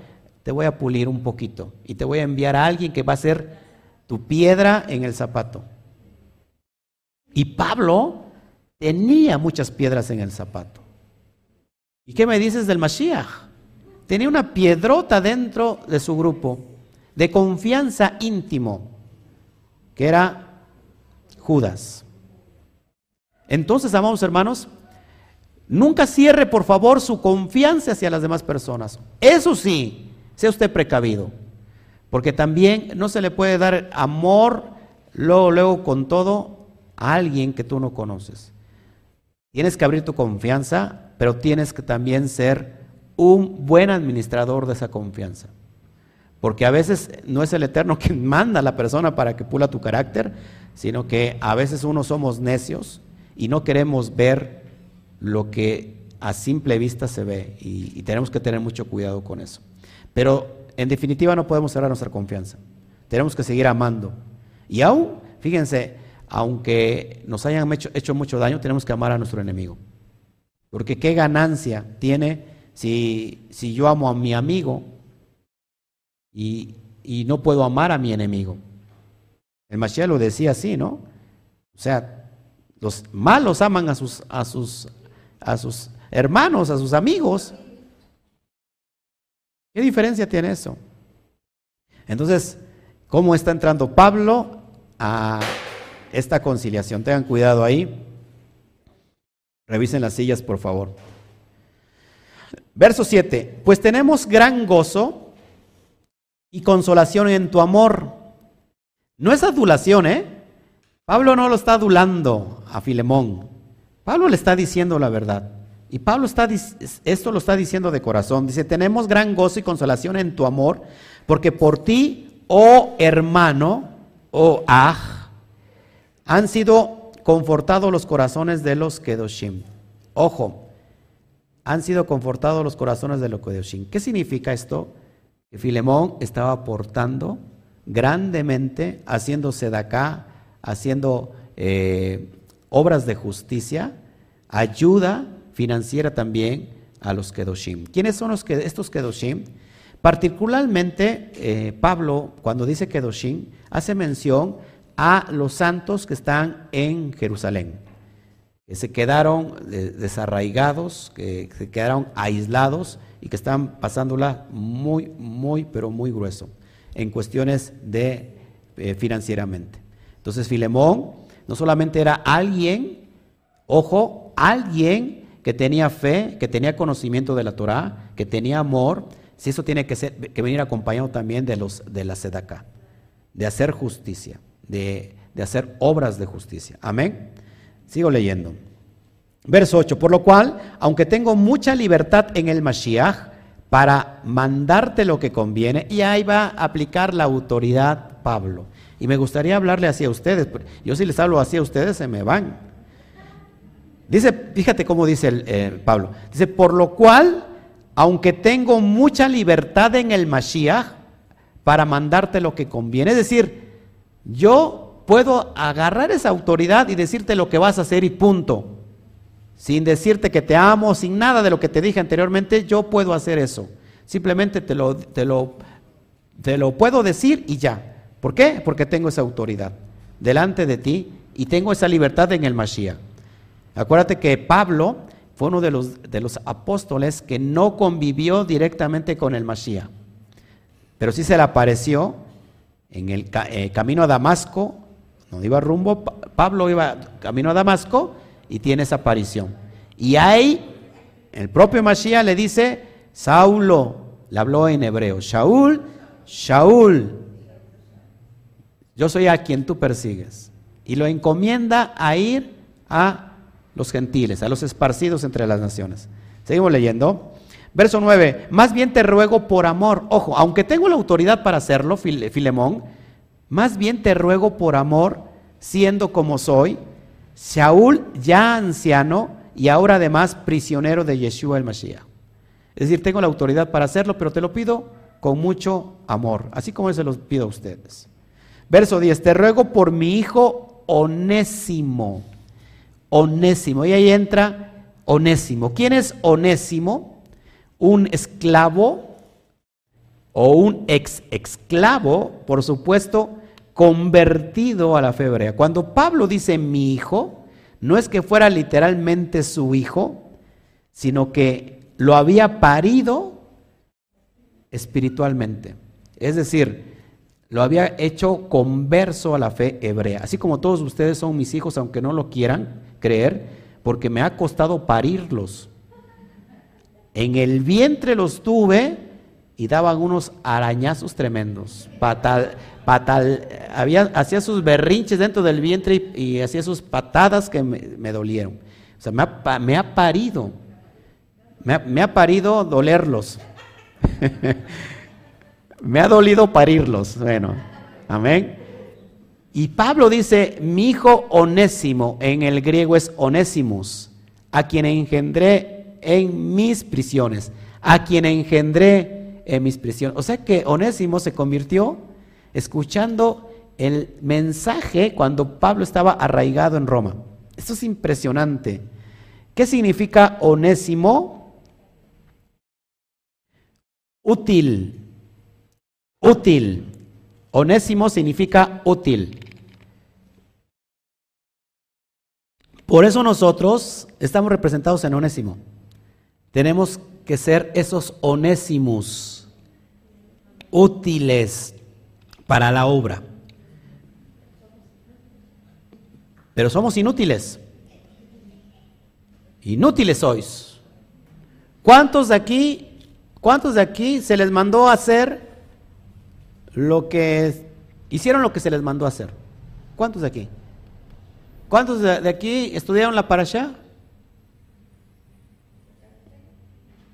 Speaker 1: te voy a pulir un poquito y te voy a enviar a alguien que va a ser tu piedra en el zapato. Y Pablo tenía muchas piedras en el zapato. ¿Y qué me dices del Mashiach? tenía una piedrota dentro de su grupo de confianza íntimo, que era Judas. Entonces, amados hermanos, nunca cierre, por favor, su confianza hacia las demás personas. Eso sí, sea usted precavido, porque también no se le puede dar amor luego, luego con todo a alguien que tú no conoces. Tienes que abrir tu confianza, pero tienes que también ser un buen administrador de esa confianza. Porque a veces no es el Eterno quien manda a la persona para que pula tu carácter, sino que a veces uno somos necios y no queremos ver lo que a simple vista se ve y, tenemos que tener mucho cuidado con eso. Pero en definitiva no podemos cerrar nuestra confianza. Tenemos que seguir amando. Y aún, fíjense, aunque nos hayan hecho, mucho daño, tenemos que amar a nuestro enemigo. Porque qué ganancia tiene si, si yo amo a mi amigo y, y, no puedo amar a mi enemigo. El Mashiach lo decía así, ¿no? O sea, los malos aman a sus, a sus, a sus hermanos, a sus amigos. ¿Qué diferencia tiene eso? Entonces, ¿cómo está entrando Pablo a esta conciliación? Tengan cuidado ahí. Revisen las sillas, por favor. Verso 7. Pues tenemos gran gozo y consolación en tu amor. No es adulación, ¿eh? Pablo no lo está adulando a Filemón. Pablo le está diciendo la verdad. Y Pablo está, esto lo está diciendo de corazón. Dice, tenemos gran gozo y consolación en tu amor, porque por ti, oh hermano, oh aj, han sido confortados los corazones de los Kedoshim. Ojo, han sido confortados los corazones de los Kedoshim. ¿Qué significa esto? Que Filemón estaba aportando grandemente, haciéndose de acá, haciendo eh, obras de justicia, ayuda financiera también a los Kedoshim. ¿Quiénes son los, estos Kedoshim? Particularmente, eh, Pablo, cuando dice Kedoshim, hace mención a los santos que están en Jerusalén, que se quedaron desarraigados, que se quedaron aislados y que están pasándola muy, muy, pero muy grueso en cuestiones de eh, financieramente. Entonces, Filemón no solamente era alguien, ojo, alguien que tenía fe, que tenía conocimiento de la Torah, que tenía amor, si eso tiene que, ser, que venir acompañado también de, los, de la sedaka, de hacer justicia, de, de hacer obras de justicia. Amén. Sigo leyendo. Verso 8, por lo cual, aunque tengo mucha libertad en el Mashiach para mandarte lo que conviene, y ahí va a aplicar la autoridad Pablo. Y me gustaría hablarle así a ustedes. Yo si les hablo así a ustedes, se me van. Dice, fíjate cómo dice el, eh, Pablo. Dice, por lo cual, aunque tengo mucha libertad en el Mashiach para mandarte lo que conviene, es decir, yo puedo agarrar esa autoridad y decirte lo que vas a hacer y punto. Sin decirte que te amo, sin nada de lo que te dije anteriormente, yo puedo hacer eso. Simplemente te lo, te lo, te lo puedo decir y ya. ¿Por qué? Porque tengo esa autoridad delante de ti y tengo esa libertad en el Mashiach. Acuérdate que Pablo fue uno de los, de los apóstoles que no convivió directamente con el Mashiach, pero sí se le apareció en el eh, camino a Damasco, no iba rumbo, Pablo iba camino a Damasco y tiene esa aparición. Y ahí el propio Mashiach le dice, Saulo, le habló en hebreo, Shaul, Shaul, yo soy a quien tú persigues. Y lo encomienda a ir a los gentiles, a los esparcidos entre las naciones. Seguimos leyendo. Verso 9, más bien te ruego por amor, ojo, aunque tengo la autoridad para hacerlo, Filemón, más bien te ruego por amor, siendo como soy, Saúl ya anciano y ahora además prisionero de Yeshua el Mashiach. Es decir, tengo la autoridad para hacerlo, pero te lo pido con mucho amor, así como se los pido a ustedes. Verso 10, te ruego por mi hijo onésimo. Onésimo. Y ahí entra onésimo. ¿Quién es onésimo? Un esclavo o un ex esclavo, por supuesto, convertido a la fe hebrea. Cuando Pablo dice mi hijo, no es que fuera literalmente su hijo, sino que lo había parido espiritualmente. Es decir, lo había hecho converso a la fe hebrea. Así como todos ustedes son mis hijos, aunque no lo quieran creer, porque me ha costado parirlos. En el vientre los tuve y daban unos arañazos tremendos. Patal, patal, hacía sus berrinches dentro del vientre y, hacía sus patadas que me, dolieron. O sea, me ha, me ha parido. Me ha, me ha parido dolerlos. Me ha dolido parirlos. Bueno, amén. Y Pablo dice, mi hijo onésimo, en el griego es onésimos, a quien engendré en mis prisiones, a quien engendré en mis prisiones. O sea que onésimo se convirtió escuchando el mensaje cuando Pablo estaba arraigado en Roma. Esto es impresionante. ¿Qué significa onésimo? Útil, Útil. Onésimo significa útil. Por eso nosotros estamos representados en Onésimo. Tenemos que ser esos onésimos útiles para la obra. Pero somos inútiles. Inútiles sois. ¿Cuántos de aquí, cuántos de aquí se les mandó hacer lo que hicieron lo que se les mandó hacer? ¿Cuántos de aquí? ¿Cuántos de, aquí estudiaron la parasha?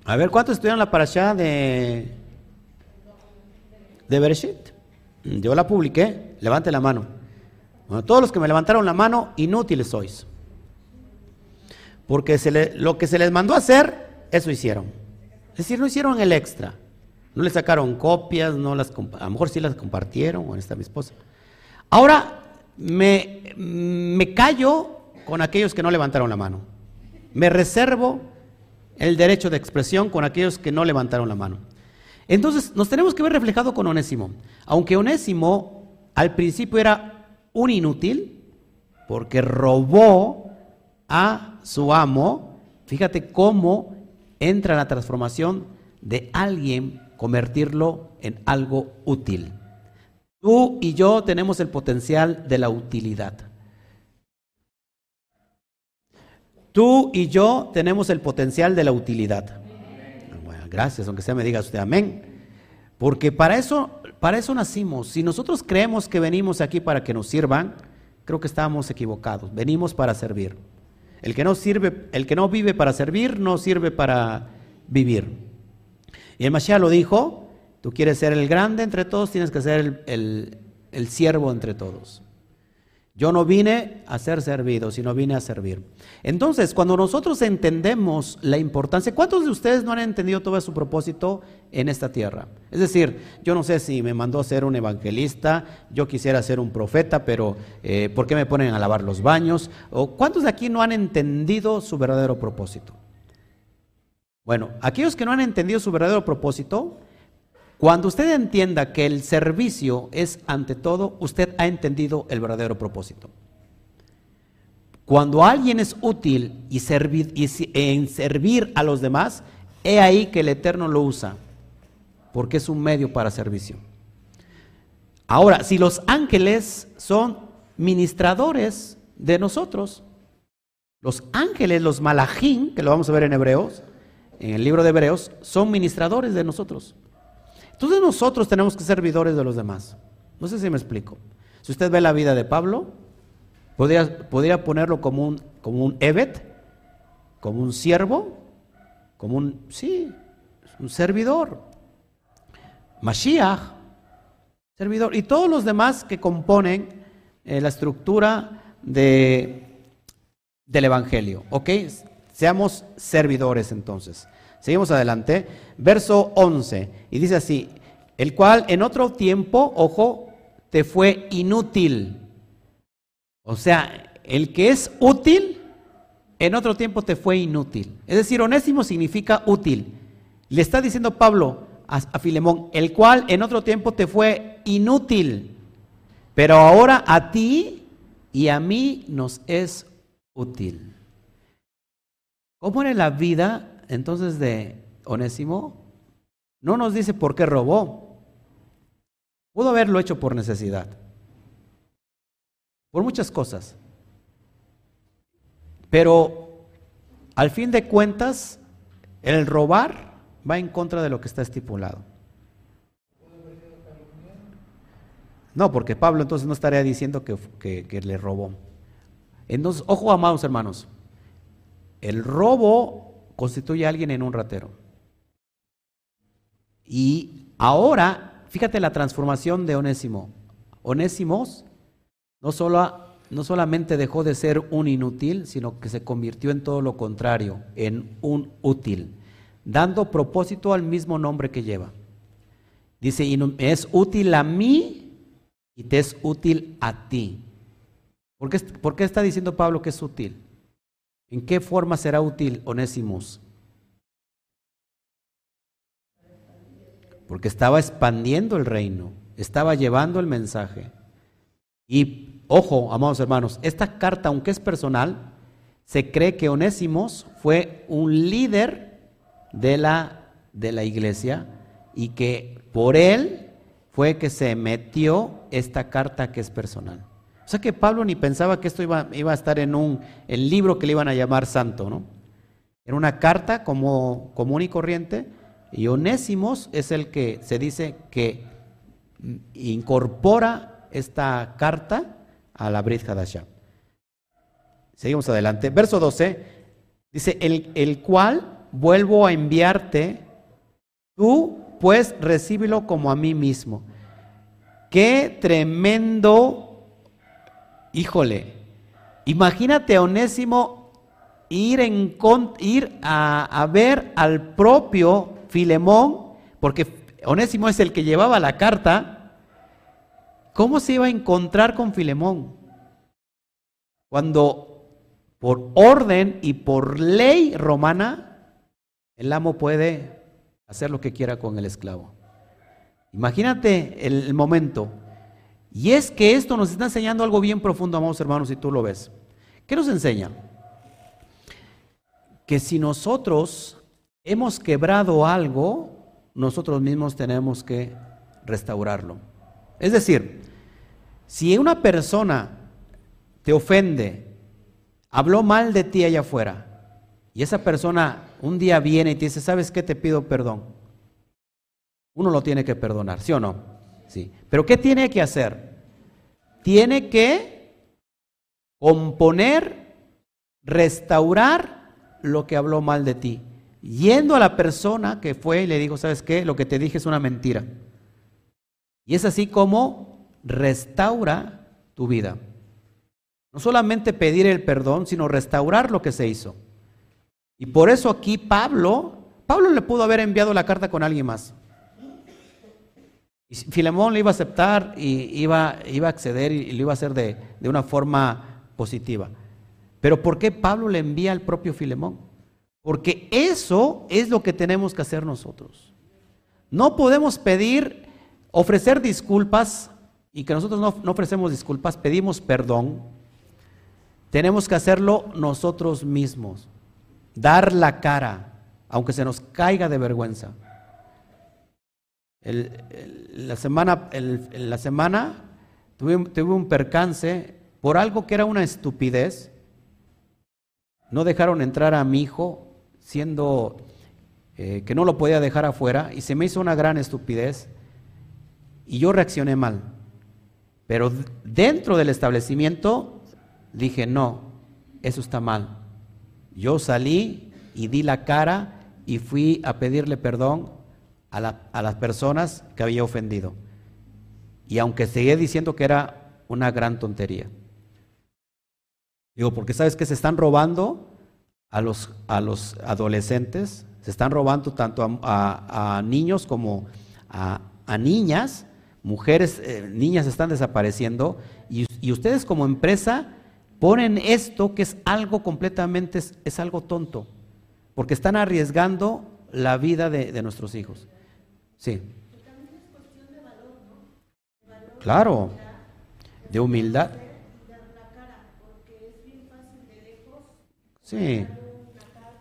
Speaker 1: A ver, ¿cuántos estudiaron la parasha de de Bereshit? Yo la publiqué, levante la mano. Bueno, todos los que me levantaron la mano, inútiles sois. Porque lo que se les mandó hacer, eso hicieron. Es decir, no hicieron el extra. No le sacaron copias, no las, a lo mejor sí las compartieron, bueno, está mi esposa. Ahora me, me callo con aquellos que no levantaron la mano. Me reservo el derecho de expresión con aquellos que no levantaron la mano. Entonces, nos tenemos que ver reflejado con Onésimo. Aunque Onésimo al principio era un inútil, porque robó a su amo, fíjate cómo entra la transformación de alguien, convertirlo en algo útil. Tú y yo tenemos el potencial de la utilidad. Tú y yo tenemos el potencial de la utilidad. Bueno, gracias, aunque sea me diga usted amén. Porque para eso, para eso nacimos. Si nosotros creemos que venimos aquí para que nos sirvan, creo que estamos equivocados. Venimos para servir. El que no sirve, el que no vive para servir, no sirve para vivir. Y el Mashiach lo dijo, tú quieres ser el grande entre todos, tienes que ser el, el siervo entre todos. Yo no vine a ser servido, sino vine a servir. Entonces, cuando nosotros entendemos la importancia, ¿cuántos de ustedes no han entendido todo su propósito en esta tierra? Es decir, yo no sé si me mandó a ser un evangelista, yo quisiera ser un profeta, pero eh, ¿por qué me ponen a lavar los baños? ¿O cuántos de aquí no han entendido su verdadero propósito? Bueno, aquellos que no han entendido su verdadero propósito, cuando usted entienda que el servicio es ante todo, usted ha entendido el verdadero propósito. Cuando alguien es útil y, en servir a los demás, he ahí que el Eterno lo usa, porque es un medio para servicio. Ahora, si los ángeles son ministradores de nosotros, los ángeles, los malajín, que lo vamos a ver en Hebreos, en el libro de Hebreos, son ministradores de nosotros. Entonces nosotros tenemos que ser servidores de los demás. No sé si me explico. Si usted ve la vida de Pablo, podría, podría ponerlo como un, como un Evet, como un siervo, como un, sí, un servidor. Mashiach, servidor. Y todos los demás que componen eh, la estructura de, del Evangelio. ¿Ok? Seamos servidores entonces. Seguimos adelante. Verso 11. Y dice así, el cual en otro tiempo, ojo, te fue inútil. O sea, el que es útil, en otro tiempo te fue inútil. Es decir, onésimo significa útil. Le está diciendo Pablo a, a Filemón, el cual en otro tiempo te fue inútil, pero ahora a ti y a mí nos es útil. ¿Cómo era la vida entonces de Onésimo, no nos dice por qué robó. Pudo haberlo hecho por necesidad. Por muchas cosas. Pero al fin de cuentas, el robar va en contra de lo que está estipulado. No, porque Pablo entonces no estaría diciendo que, que le robó. Entonces, ojo, amados hermanos, el robo constituye a alguien en un ratero. Y ahora, fíjate la transformación de Onésimo. Onésimos no, solo, no solamente dejó de ser un inútil, sino que se convirtió en todo lo contrario, en un útil, dando propósito al mismo nombre que lleva. Dice, es útil a mí y te es útil a ti. ¿Por qué, ¿Por qué está diciendo Pablo que es útil? ¿En qué forma será útil Onésimos? Porque estaba expandiendo el reino, estaba llevando el mensaje. Y ojo, amados hermanos, esta carta, aunque es personal, se cree que Onésimos fue un líder de la, de la iglesia y que por él fue que se metió esta carta que es personal. O sea que Pablo ni pensaba que esto iba, iba a estar en un el libro que le iban a llamar santo, ¿no? Era una carta como común y corriente, y Onésimos es el que se dice que incorpora esta carta a la Brit Hadashah. Seguimos adelante. Verso 12 dice: el, el cual vuelvo a enviarte, tú pues recíbelo como a mí mismo. Qué tremendo, híjole, imagínate a Onésimo ir, en, a ver al propio Filemón, porque Onésimo es el que llevaba la carta, ¿cómo se iba a encontrar con Filemón? Cuando por orden y por ley romana, el amo puede hacer lo que quiera con el esclavo. Imagínate el, momento. Y es que esto nos está enseñando algo bien profundo, amados hermanos, si tú lo ves. ¿Qué nos enseña? Que si nosotros hemos quebrado algo, nosotros mismos tenemos que restaurarlo. Es decir, si una persona te ofende, habló mal de ti allá afuera, y esa persona un día viene y te dice, ¿sabes qué? Te pido perdón. Uno lo tiene que perdonar, ¿sí o no? Sí. Pero ¿qué tiene que hacer? Tiene que componer, restaurar lo que habló mal de ti. Yendo a la persona que fue y le dijo, ¿sabes qué? Lo que te dije es una mentira. Y es así como restaura tu vida. No solamente pedir el perdón, sino restaurar lo que se hizo. Y por eso aquí Pablo, Pablo le pudo haber enviado la carta con alguien más. Y Filemón le iba a aceptar y iba, iba a acceder y lo iba a hacer de, de una forma positiva. Pero ¿por qué Pablo le envía al propio Filemón? Porque eso es lo que tenemos que hacer nosotros. No podemos pedir, ofrecer disculpas y que nosotros no, no ofrecemos disculpas, pedimos perdón. Tenemos que hacerlo nosotros mismos dar la cara, aunque se nos caiga de vergüenza. La semana, la semana tuve, un percance por algo que era una estupidez. No dejaron entrar a mi hijo siendo eh, que no lo podía dejar afuera y se me hizo una gran estupidez y yo reaccioné mal. Pero dentro del establecimiento dije, no, eso está mal. Yo salí y di la cara y fui a pedirle perdón a, las personas que había ofendido. Y aunque seguía diciendo que era una gran tontería. Digo, porque sabes que se están robando a los, a los adolescentes, se están robando tanto a, niños como a, niñas, mujeres, eh, niñas están desapareciendo, y ustedes como empresa ponen esto que es algo completamente, es, algo tonto, porque están arriesgando la vida de, nuestros hijos. Sí. Claro, de humildad. Sí,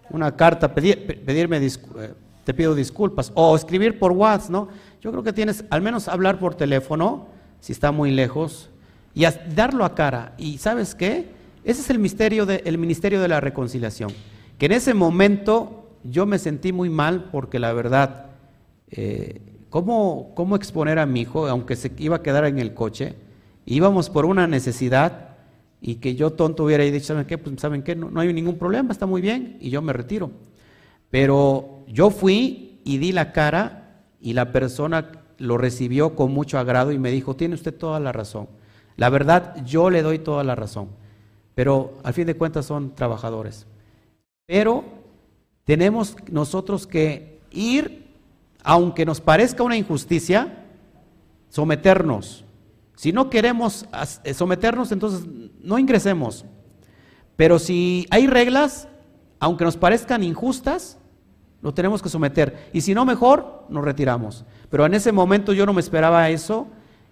Speaker 1: una carta, pedirme, eh, te pido disculpas, o escribir por WhatsApp, ¿no? Yo creo que tienes, al menos hablar por teléfono, si está muy lejos, y darlo a cara. ¿Y sabes qué? Ese es el, misterio de, el ministerio de la reconciliación. Que en ese momento yo me sentí muy mal porque la verdad, eh, ¿cómo, ¿cómo, exponer a mi hijo, aunque se iba a quedar en el coche? Íbamos por una necesidad y que yo tonto hubiera dicho, ¿saben qué? Pues saben qué, no, no hay ningún problema, está muy bien y yo me retiro. Pero yo fui y di la cara y la persona lo recibió con mucho agrado y me dijo, tiene usted toda la razón. La verdad, yo le doy toda la razón, pero al fin de cuentas son trabajadores. Pero tenemos nosotros que ir, aunque nos parezca una injusticia, someternos. Si no queremos eh, someternos, entonces no ingresemos. Pero si hay reglas, aunque nos parezcan injustas, lo tenemos que someter. Y si no, mejor nos retiramos. Pero en ese momento yo no me esperaba eso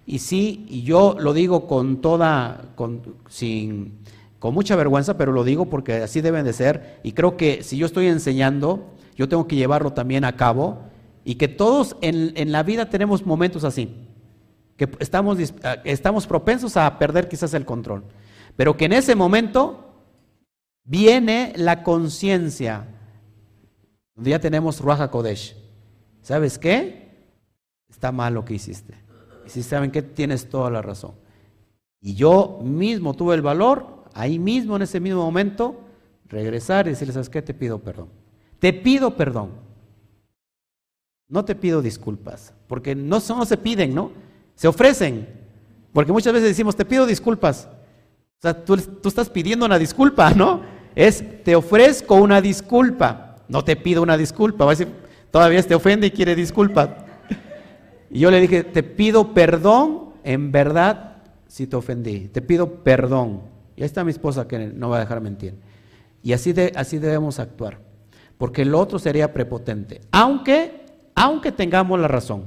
Speaker 1: y sí, y yo lo digo con toda, con, sin, con mucha vergüenza, pero lo digo porque así deben de ser. Y creo que si yo estoy enseñando, yo tengo que llevarlo también a cabo. Y que todos en, en la vida tenemos momentos así. que estamos, estamos propensos a perder quizás el control, pero que en ese momento viene la conciencia, donde ya tenemos Ruaja Kodesh. ¿Sabes qué? Está mal lo que hiciste. Y si saben que tienes toda la razón. Y yo mismo tuve el valor, ahí mismo, en ese mismo momento, regresar y decirle, ¿sabes qué? Te pido perdón. Te pido perdón. No te pido disculpas, porque no, no se piden, ¿no? Se ofrecen. Porque muchas veces decimos, te pido disculpas. O sea, tú, estás pidiendo una disculpa, ¿no? Es, te ofrezco una disculpa. No te pido una disculpa. Va a decir, todavía te ofende y quiere disculpa. Y yo le dije, te pido perdón, en verdad, si te ofendí. Te pido perdón. Y ahí está mi esposa que no va a dejar mentir. Y así, de, así debemos actuar. Porque el otro sería prepotente. Aunque, aunque tengamos la razón.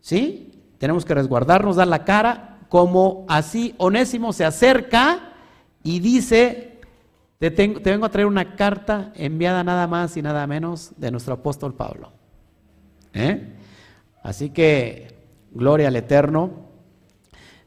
Speaker 1: ¿Sí? Tenemos que resguardarnos, dar la cara, como así Onésimo se acerca y dice, te, te vengo a traer una carta enviada nada más y nada menos de nuestro apóstol Pablo. ¿Eh? Así que, gloria al Eterno.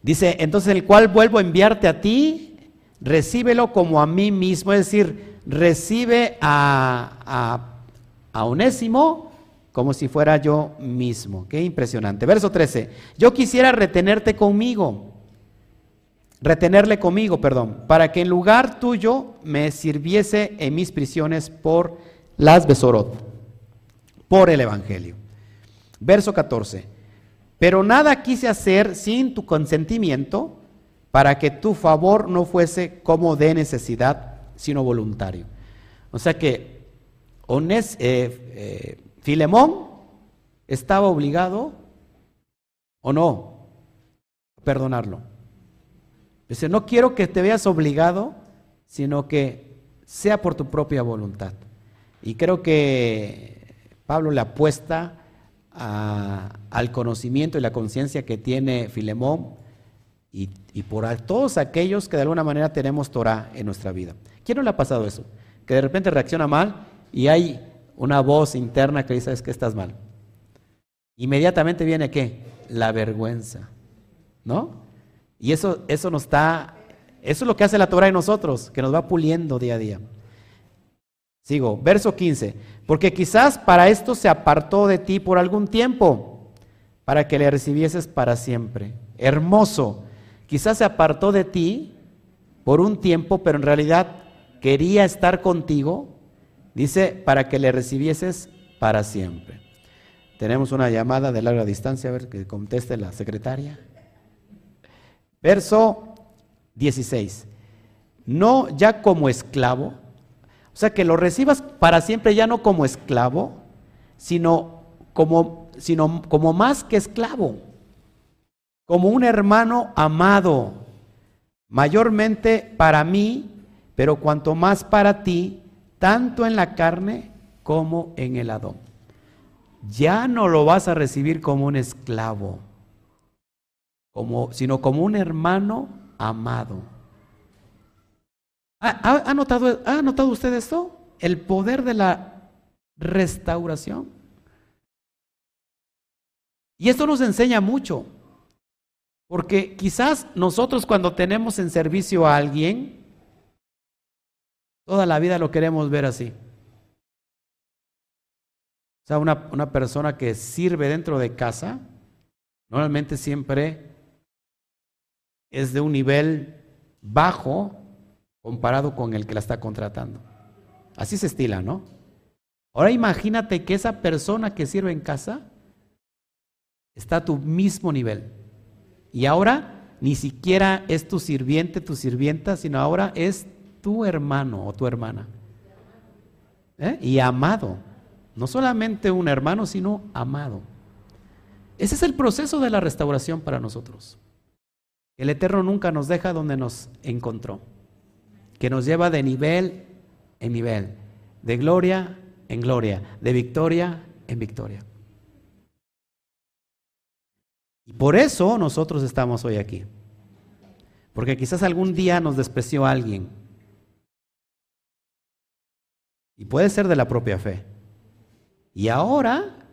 Speaker 1: Dice, entonces el cual vuelvo a enviarte a ti, recíbelo como a mí mismo, es decir, recibe a, a, a Onésimo como si fuera yo mismo. Qué impresionante. Verso 13. Yo quisiera retenerte conmigo, retenerle conmigo, perdón, para que en lugar tuyo me sirviese en mis prisiones por las besorot, por el Evangelio. Verso 14. Pero nada quise hacer sin tu consentimiento para que tu favor no fuese como de necesidad, sino voluntario. O sea que Onés, eh, eh, Filemón estaba obligado o no a perdonarlo. Dice, no quiero que te veas obligado, sino que sea por tu propia voluntad. Y creo que Pablo le apuesta al conocimiento y la conciencia que tiene Filemón y, por todos aquellos que de alguna manera tenemos Torah en nuestra vida. ¿Quién no le ha pasado eso? Que de repente reacciona mal y hay una voz interna que dice, es que estás mal. Inmediatamente viene qué? La vergüenza. ¿No? Y eso, eso nos está, eso es lo que hace la Torah en nosotros, que nos va puliendo día a día. Sigo, verso 15. Porque quizás para esto se apartó de ti por algún tiempo, para que le recibieses para siempre. Hermoso. Quizás se apartó de ti por un tiempo, pero en realidad quería estar contigo Dice, para que le recibieses para siempre. Tenemos una llamada de larga distancia, a ver que conteste la secretaria. Verso 16. No ya como esclavo, o sea, que lo recibas para siempre ya no como esclavo, sino como, sino como más que esclavo, como un hermano amado, mayormente para mí, pero cuanto más para ti, tanto en la carne como en el Adón. Ya no lo vas a recibir como un esclavo, como, sino como un hermano amado. ¿Ha, notado, ¿Ha notado usted esto? El poder de la restauración. Y esto nos enseña mucho, porque quizás nosotros cuando tenemos en servicio a alguien, Toda la vida lo queremos ver así. O sea, una, una persona que sirve dentro de casa, normalmente siempre es de un nivel bajo comparado con el que la está contratando. Así se estila, ¿no? Ahora imagínate que esa persona que sirve en casa está a tu mismo nivel. Y ahora ni siquiera es tu sirviente, tu sirvienta, sino ahora es tu hermano o tu hermana. ¿Eh? Y amado. No solamente un hermano, sino amado. Ese es el proceso de la restauración para nosotros. El Eterno nunca nos deja donde nos encontró, que nos lleva de nivel en nivel, de gloria en gloria, de victoria en victoria. Y por eso nosotros estamos hoy aquí. Porque quizás algún día nos despreció alguien, y puede ser de la propia fe. Y ahora,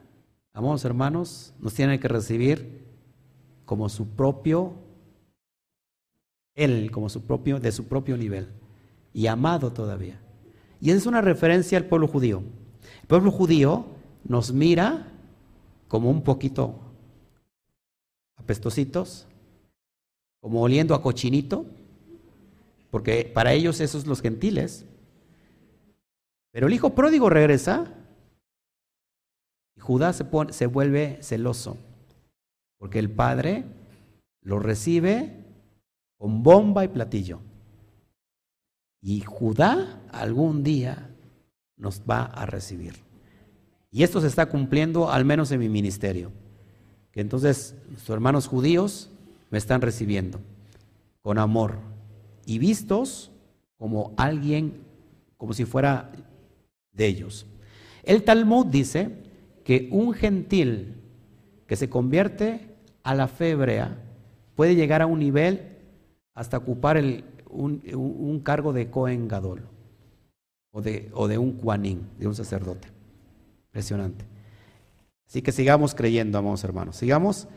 Speaker 1: amados hermanos, nos tienen que recibir como su propio, él como su propio, de su propio nivel, y amado todavía. Y es una referencia al pueblo judío. El pueblo judío nos mira como un poquito apestositos, como oliendo a cochinito, porque para ellos esos los gentiles. Pero el hijo pródigo regresa y Judá se, se vuelve celoso, porque el padre lo recibe con bomba y platillo. Y Judá algún día nos va a recibir. Y esto se está cumpliendo al menos en mi ministerio. Que entonces nuestros hermanos judíos me están recibiendo con amor y vistos como alguien, como si fuera de ellos. El Talmud dice que un gentil que se convierte a la fe hebrea puede llegar a un nivel hasta ocupar un, cargo de Cohen Gadol o de, un Kuanin, de un sacerdote. Impresionante. Así que sigamos creyendo, amados hermanos. Sigamos,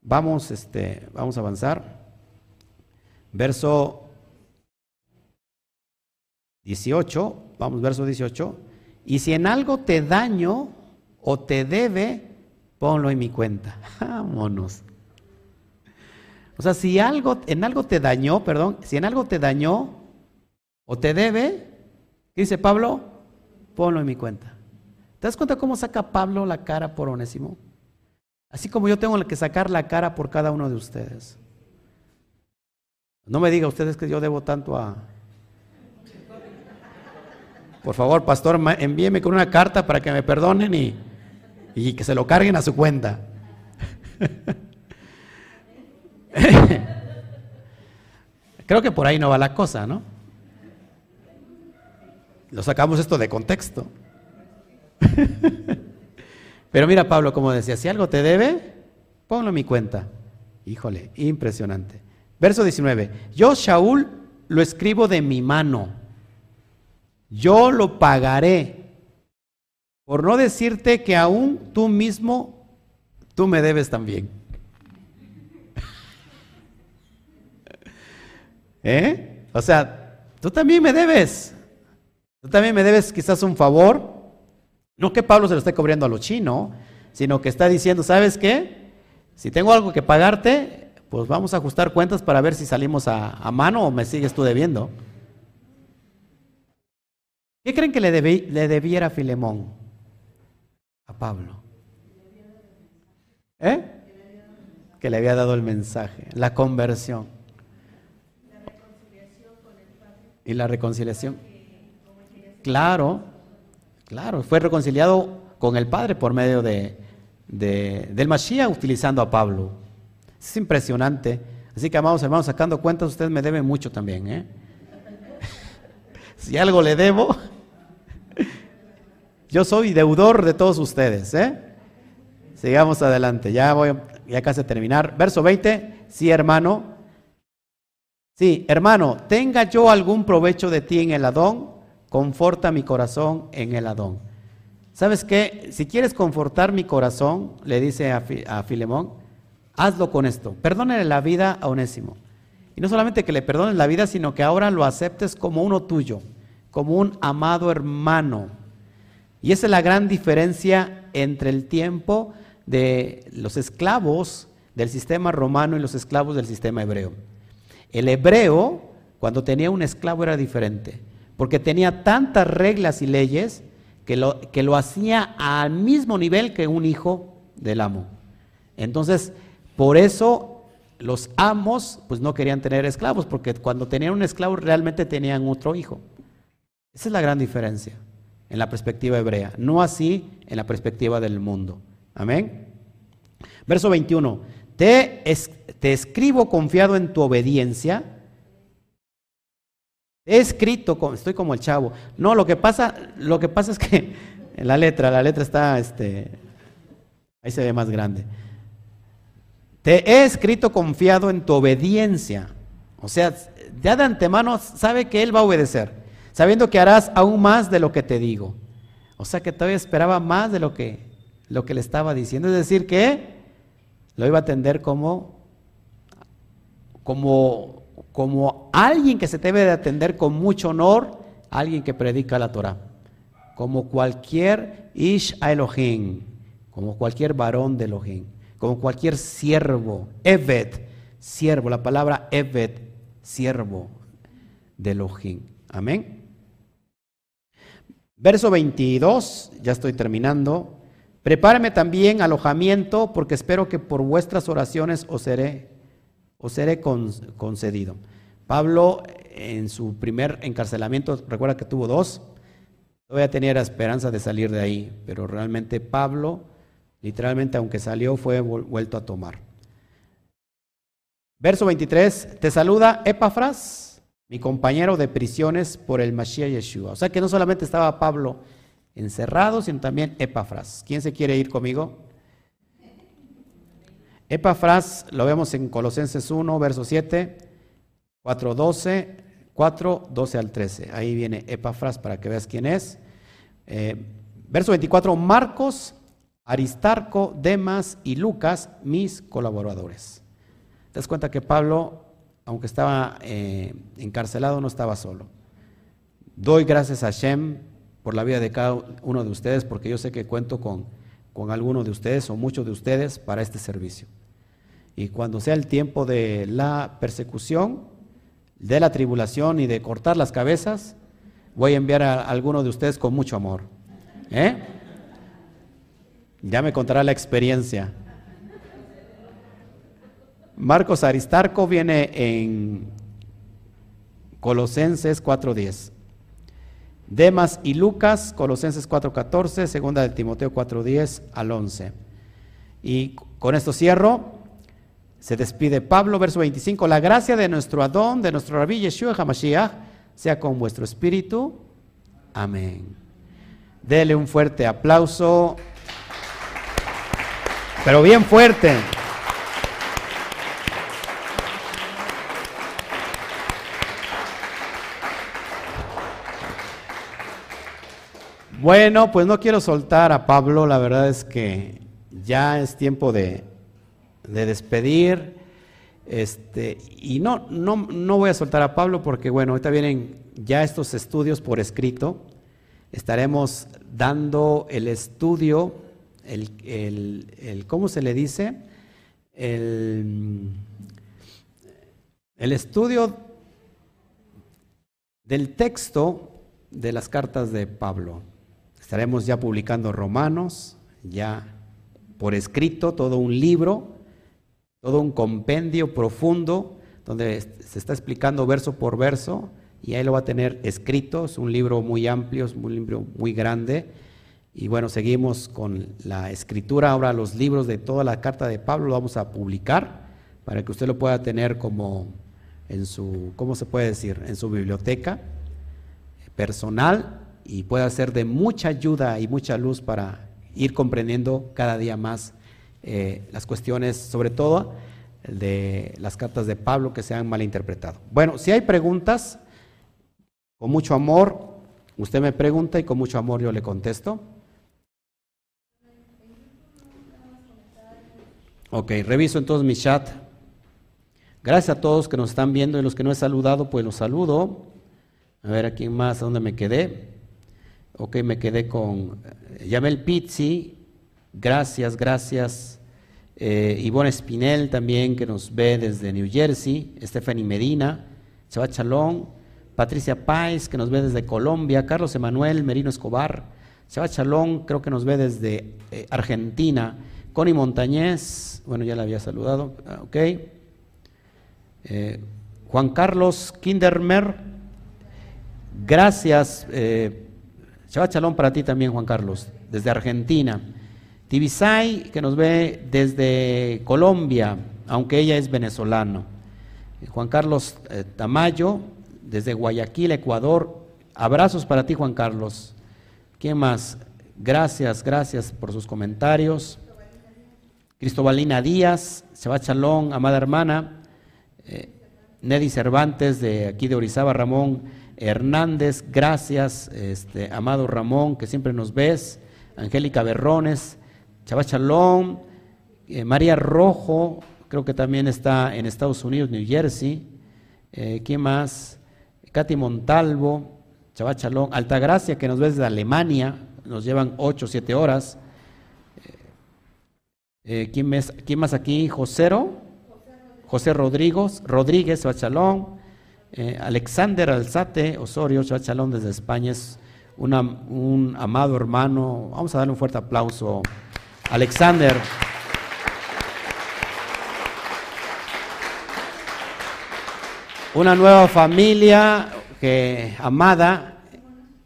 Speaker 1: vamos, este, vamos a avanzar. Verso 18, vamos, verso 18. Y si en algo te daño o te debe, ponlo en mi cuenta. Vámonos. O sea, si algo, en algo te dañó, perdón, si en algo te dañó o te debe, ¿qué dice Pablo? Ponlo en mi cuenta. ¿Te das cuenta cómo saca Pablo la cara por Onésimo? Así como yo tengo que sacar la cara por cada uno de ustedes. No me diga ustedes que yo debo tanto a... Por favor, pastor, envíeme con una carta para que me perdonen y, y que se lo carguen a su cuenta. Creo que por ahí no va la cosa, ¿no? Lo sacamos esto de contexto. Pero mira, Pablo, como decía, si algo te debe, ponlo en mi cuenta. Híjole, impresionante. Verso 19. Yo, Shaul, lo escribo de mi mano. Yo lo pagaré. Por no decirte que aún tú mismo, tú me debes también. ¿Eh? O sea, tú también me debes. Tú también me debes quizás un favor. No que Pablo se lo esté cubriendo a lo chino, sino que está diciendo, ¿sabes qué? Si tengo algo que pagarte, pues vamos a ajustar cuentas para ver si salimos a, mano o me sigues tú debiendo. ¿Qué creen que le, le debiera Filemón a Pablo? ¿Eh? Que le había dado el mensaje, la conversión. ¿Y la reconciliación? Claro, claro, fue reconciliado con el Padre por medio de, del Mashiach utilizando a Pablo. Es impresionante. Así que, amados hermanos, sacando cuentas, ustedes me deben mucho también. ¿eh? Si algo le debo, yo soy deudor de todos ustedes. ¿eh? Sigamos adelante, ya voy ya casi terminar. Verso 20, sí hermano, Sí, hermano, tenga yo algún provecho de ti en el Adón, conforta mi corazón en el Adón. ¿Sabes qué? Si quieres confortar mi corazón, le dice a, Filemón, hazlo con esto. Perdónale la vida a Onésimo. Y no solamente que le perdones la vida, sino que ahora lo aceptes como uno tuyo, como un amado hermano. Y esa es la gran diferencia entre el tiempo de los esclavos del sistema romano y los esclavos del sistema hebreo. El hebreo, cuando tenía un esclavo, era diferente, porque tenía tantas reglas y leyes que lo, que lo hacía al mismo nivel que un hijo del amo. Entonces, por eso los amos pues no querían tener esclavos, porque cuando tenían un esclavo realmente tenían otro hijo. Esa es la gran diferencia en la perspectiva hebrea, no así en la perspectiva del mundo. Amén. Verso 21. Te, escribo confiado en tu obediencia. He escrito, estoy como el chavo. No, lo que pasa, lo que pasa es que en la letra, la letra está, este, ahí se ve más grande. Te he escrito confiado en tu obediencia. O sea, ya de antemano sabe que Él va a obedecer, sabiendo que harás aún más de lo que te digo. O sea que todavía esperaba más de lo que, lo que le estaba diciendo. Es decir, que lo iba a atender como, como, como alguien que se debe de atender con mucho honor, alguien que predica la Torah, como cualquier Ish a Elohim, como cualquier varón de Elohim, como cualquier siervo, Evet, siervo, la palabra Evet, siervo de Elohim. Amén. Verso 22, ya estoy terminando. Prepárame también alojamiento, porque espero que por vuestras oraciones os seré, concedido. Pablo, en su primer encarcelamiento, recuerda que tuvo dos, todavía tenía la esperanza de salir de ahí, pero realmente Pablo, literalmente, aunque salió, fue vuelto a tomar. Verso 23, te saluda Epafras, mi compañero de prisiones por el Mashiach Yeshua. O sea que no solamente estaba Pablo encerrado, sino también Epafras. ¿Quién se quiere ir conmigo? Epafras lo vemos en Colosenses 1, verso 7, 4, 12, 4, 12 al 13. Ahí viene Epafras para que veas quién es. Eh, verso 24, Marcos, Aristarco, Demas y Lucas, mis colaboradores. Te das cuenta que Pablo, aunque estaba eh, encarcelado, no estaba solo. Doy gracias a Shem por la vida de cada uno de ustedes, porque yo sé que cuento con, con algunos de ustedes o muchos de ustedes para este servicio. Y cuando sea el tiempo de la persecución, de la tribulación y de cortar las cabezas, voy a enviar a algunos de ustedes con mucho amor. ¿Eh? Ya me contará la experiencia. Marcos Aristarco viene en Colosenses 4.10. Demas y Lucas, Colosenses 4.14, segunda de Timoteo 4.10 al 11. Y con esto cierro. Se despide Pablo, verso 25. La gracia de nuestro Adón, de nuestro Rabí Yeshua HaMashiach, sea con vuestro espíritu. Amén. Dele un fuerte aplauso, pero bien fuerte. Bueno, pues no quiero soltar a Pablo, la verdad es que ya es tiempo de, despedir. Este, y no, no, no voy a soltar a Pablo porque, bueno, ahorita vienen ya estos estudios por escrito. Estaremos dando el estudio, el, el, ¿cómo se le dice? El, el estudio del texto de las cartas de Pablo. Estaremos ya publicando Romanos, ya por escrito, todo un libro, todo un compendio profundo, donde se está explicando verso por verso, y ahí lo va a tener escrito, es un libro muy amplio, es un libro muy grande, y bueno, seguimos con la escritura, ahora los libros de toda la carta de Pablo lo vamos a publicar, para que usted lo pueda tener como en su, ¿cómo se puede decir?, en su biblioteca personal y pueda ser de mucha ayuda y mucha luz para ir comprendiendo cada día más eh, las cuestiones, sobre todo de las cartas de Pablo que se han malinterpretado. Bueno, si hay preguntas, con mucho amor, usted me pregunta y con mucho amor yo le contesto. Ok, reviso entonces mi chat. Gracias a todos que nos están viendo y los que no he saludado, pues los saludo. A ver, aquí más, ¿a dónde me quedé? Ok, me quedé con eh, Yamel Pizzi, gracias, gracias. Eh, Ivonne Espinel también, que nos ve desde New Jersey. Stephanie Medina, Chava Chalón. Patricia Páez, que nos ve desde Colombia. Carlos Emanuel Merino Escobar. Chava Chalón, creo que nos ve desde eh, Argentina. Connie Montañez, bueno, ya la había saludado, ah, ok. Juan Carlos Kindermer, gracias. Shabbat Shalom para ti también, Juan Carlos, desde Argentina. Tibisay, que nos ve desde Colombia, aunque ella es venezolano. Juan Carlos eh, Tamayo, desde Guayaquil, Ecuador. Abrazos para ti, Juan Carlos. ¿Quién más? Gracias, gracias por sus comentarios. Cristobalina Díaz, Shabbat Shalom, amada hermana. Eh, Neddy Cervantes, de aquí de Orizaba, Ramón. Hernández, gracias, este, amado Ramón, que siempre nos ves, Angélica Berrones, Chalón, Eh, María Rojo, creo que también está en Estados Unidos, New Jersey. Eh, ¿Quién más? Katy Montalvo, Chavachalón, Altagracia, que nos ves de Alemania, nos llevan 8 o 7 horas. Eh, ¿quién, más, aquí? Josero, José Rodríguez, Rodríguez, Chavachalón. Alexander Alzate Osorio, Chavachalón desde España, es un amado hermano. Vamos a darle un fuerte aplauso. Alexander. Una nueva familia que, amada,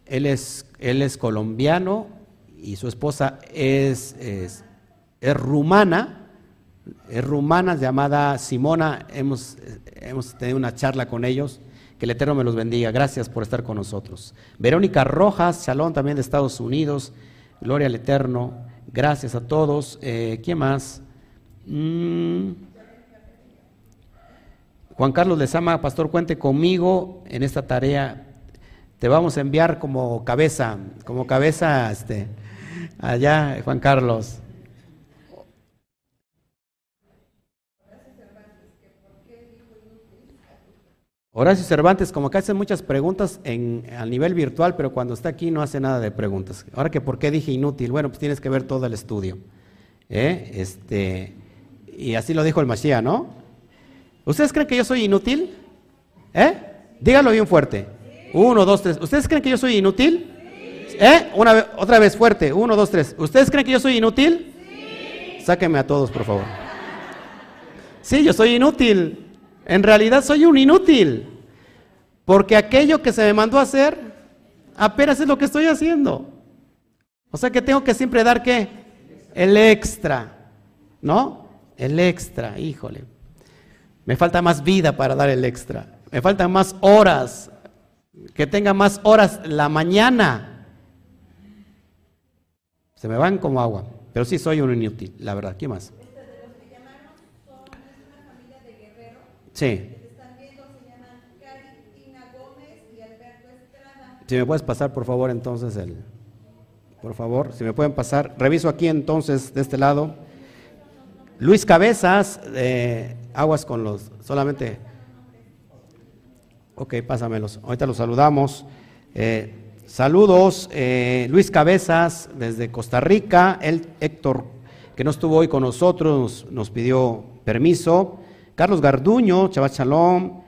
Speaker 1: él es, él es colombiano y su esposa es, es, rumana, es rumana llamada Simona, hemos, hemos tenido una charla con ellos, que el Eterno me los bendiga, gracias por estar con nosotros. Verónica Rojas, Shalom también de Estados Unidos, gloria al Eterno, gracias a todos. Eh, ¿Quién más? Mm. Juan Carlos Lezama, pastor, cuente conmigo en esta tarea. Te vamos a enviar como cabeza, como cabeza este, allá, Juan Carlos. Horacio Cervantes, como que hace muchas preguntas en, a nivel virtual, pero cuando está aquí no hace nada de preguntas. Ahora que por qué dije inútil, bueno, pues tienes que ver todo el estudio. ¿eh? Este, y así lo dijo el Mashiach, ¿no? ¿Ustedes creen que yo soy inútil? ¿Eh? Dígalo bien fuerte. Uno, dos, tres. ¿Ustedes creen que yo soy inútil? ¿Eh? Una otra vez fuerte. Uno, dos, tres. ¿Ustedes creen que yo soy inútil? Sáquenme a todos, por favor. Sí, yo soy inútil. En realidad soy un inútil. Porque aquello que se me mandó a hacer, apenas es lo que estoy haciendo. O sea que tengo que siempre dar qué? El extra. ¿No? El extra, híjole. Me falta más vida para dar el extra. Me faltan más horas. Que tenga más horas la mañana. Se me van como agua. Pero sí soy un inútil, la verdad. ¿Qué más? Sí. Si me puedes pasar, por favor, entonces el... Por favor, si me pueden pasar. Reviso aquí entonces de este lado. Luis Cabezas, eh, aguas con los, solamente. Ok, pásamelos. Ahorita los saludamos. Eh, saludos, eh, Luis Cabezas desde Costa Rica. El Héctor, que no estuvo hoy con nosotros, nos, pidió permiso. Carlos Garduño, Chabat Shalom.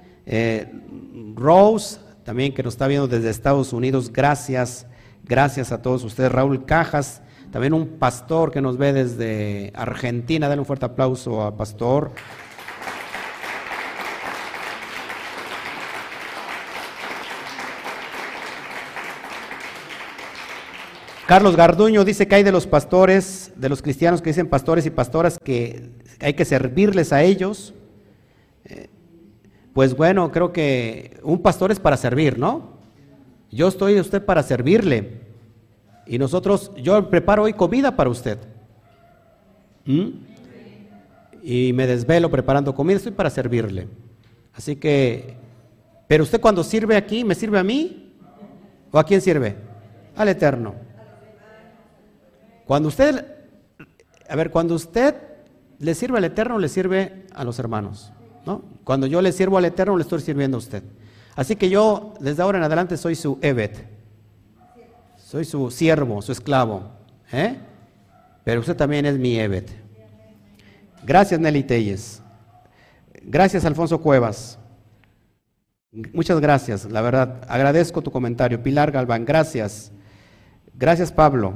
Speaker 1: Rose, también que nos está viendo desde Estados Unidos. Gracias, gracias a todos ustedes. Raúl Cajas también un pastor que nos ve desde Argentina. Dale un fuerte aplauso a pastor. Carlos Garduño dice que hay de los pastores, de los cristianos que dicen pastores y pastoras que hay que servirles a ellos. Pues bueno, creo que un pastor es para servir, ¿no? Yo estoy usted para servirle. Y nosotros, yo preparo hoy comida para usted. ¿Mm? Y me desvelo preparando comida, estoy para servirle. Así que, pero usted cuando sirve aquí, ¿me sirve a mí? ¿O a quién sirve? Al Eterno. Cuando usted, a ver, cuando usted le sirve al Eterno, le sirve a los hermanos. ¿No? Cuando yo le sirvo al Eterno, le estoy sirviendo a usted. Así que yo, desde ahora en adelante, soy su Evet. Soy su siervo, su esclavo. ¿eh? Pero usted también es mi Evet. Gracias, Nelly Telles. Gracias, Alfonso Cuevas. Muchas gracias, la verdad. Agradezco tu comentario. Pilar Galván, gracias. Gracias, Pablo.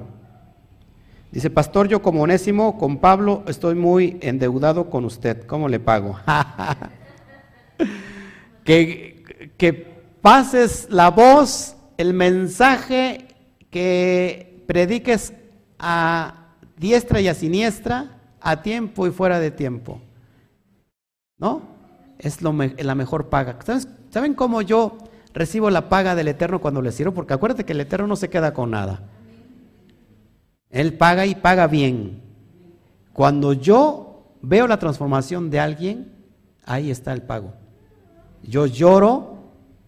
Speaker 1: Dice, pastor, yo como onésimo, con Pablo estoy muy endeudado con usted. ¿Cómo le pago? que, que pases la voz, el mensaje que prediques a diestra y a siniestra, a tiempo y fuera de tiempo. ¿No? Es la mejor paga. ¿Saben cómo yo recibo la paga del Eterno cuando le sirvo? Porque acuérdate que el Eterno no se queda con nada. Él paga y paga bien. Cuando yo veo la transformación de alguien, ahí está el pago. Yo lloro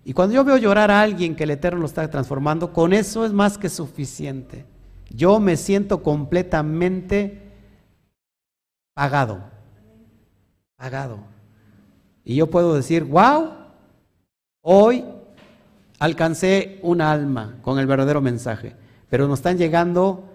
Speaker 1: y cuando yo veo llorar a alguien que el Eterno lo está transformando, con eso es más que suficiente. Yo me siento completamente pagado. Pagado. Y yo puedo decir, wow, hoy alcancé un alma con el verdadero mensaje, pero nos están llegando,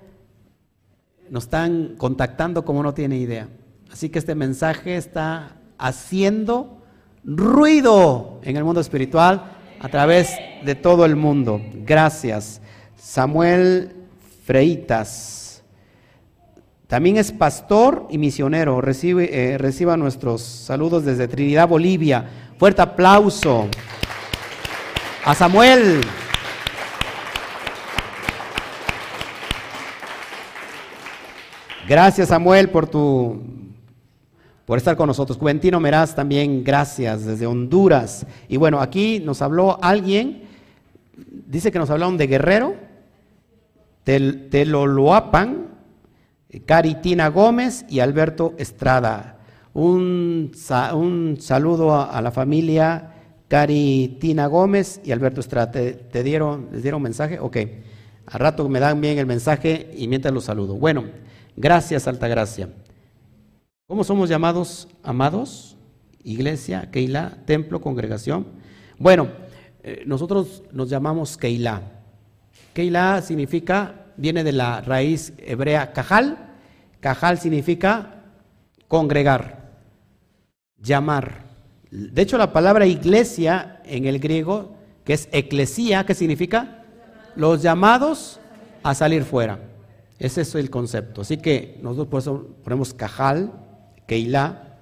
Speaker 1: nos están contactando como no tiene idea. Así que este mensaje está haciendo ruido en el mundo espiritual a través de todo el mundo. Gracias. Samuel Freitas. También es pastor y misionero. Recibe, eh, reciba nuestros saludos desde Trinidad, Bolivia. Fuerte aplauso a Samuel. Gracias Samuel por tu por estar con nosotros. Juventino Meraz también, gracias, desde Honduras. Y bueno, aquí nos habló alguien, dice que nos hablaron de Guerrero, Teloloapan, Caritina Gómez y Alberto Estrada. Un, un saludo a, la familia Caritina Gómez y Alberto Estrada. ¿Te, dieron, ¿Les dieron mensaje? Ok. Al rato me dan bien el mensaje y mientras los saludo. Bueno, gracias, Altagracia. ¿Cómo somos llamados amados? Iglesia, Keilah, templo, congregación. Bueno, eh, nosotros nos llamamos Keilah. Keilah significa, viene de la raíz hebrea Cajal. Cajal significa congregar, llamar. De hecho, la palabra iglesia en el griego, que es eclesía, ¿qué significa? Los llamados a salir fuera. Ese es el concepto. Así que nosotros ponemos Cajal, Keilah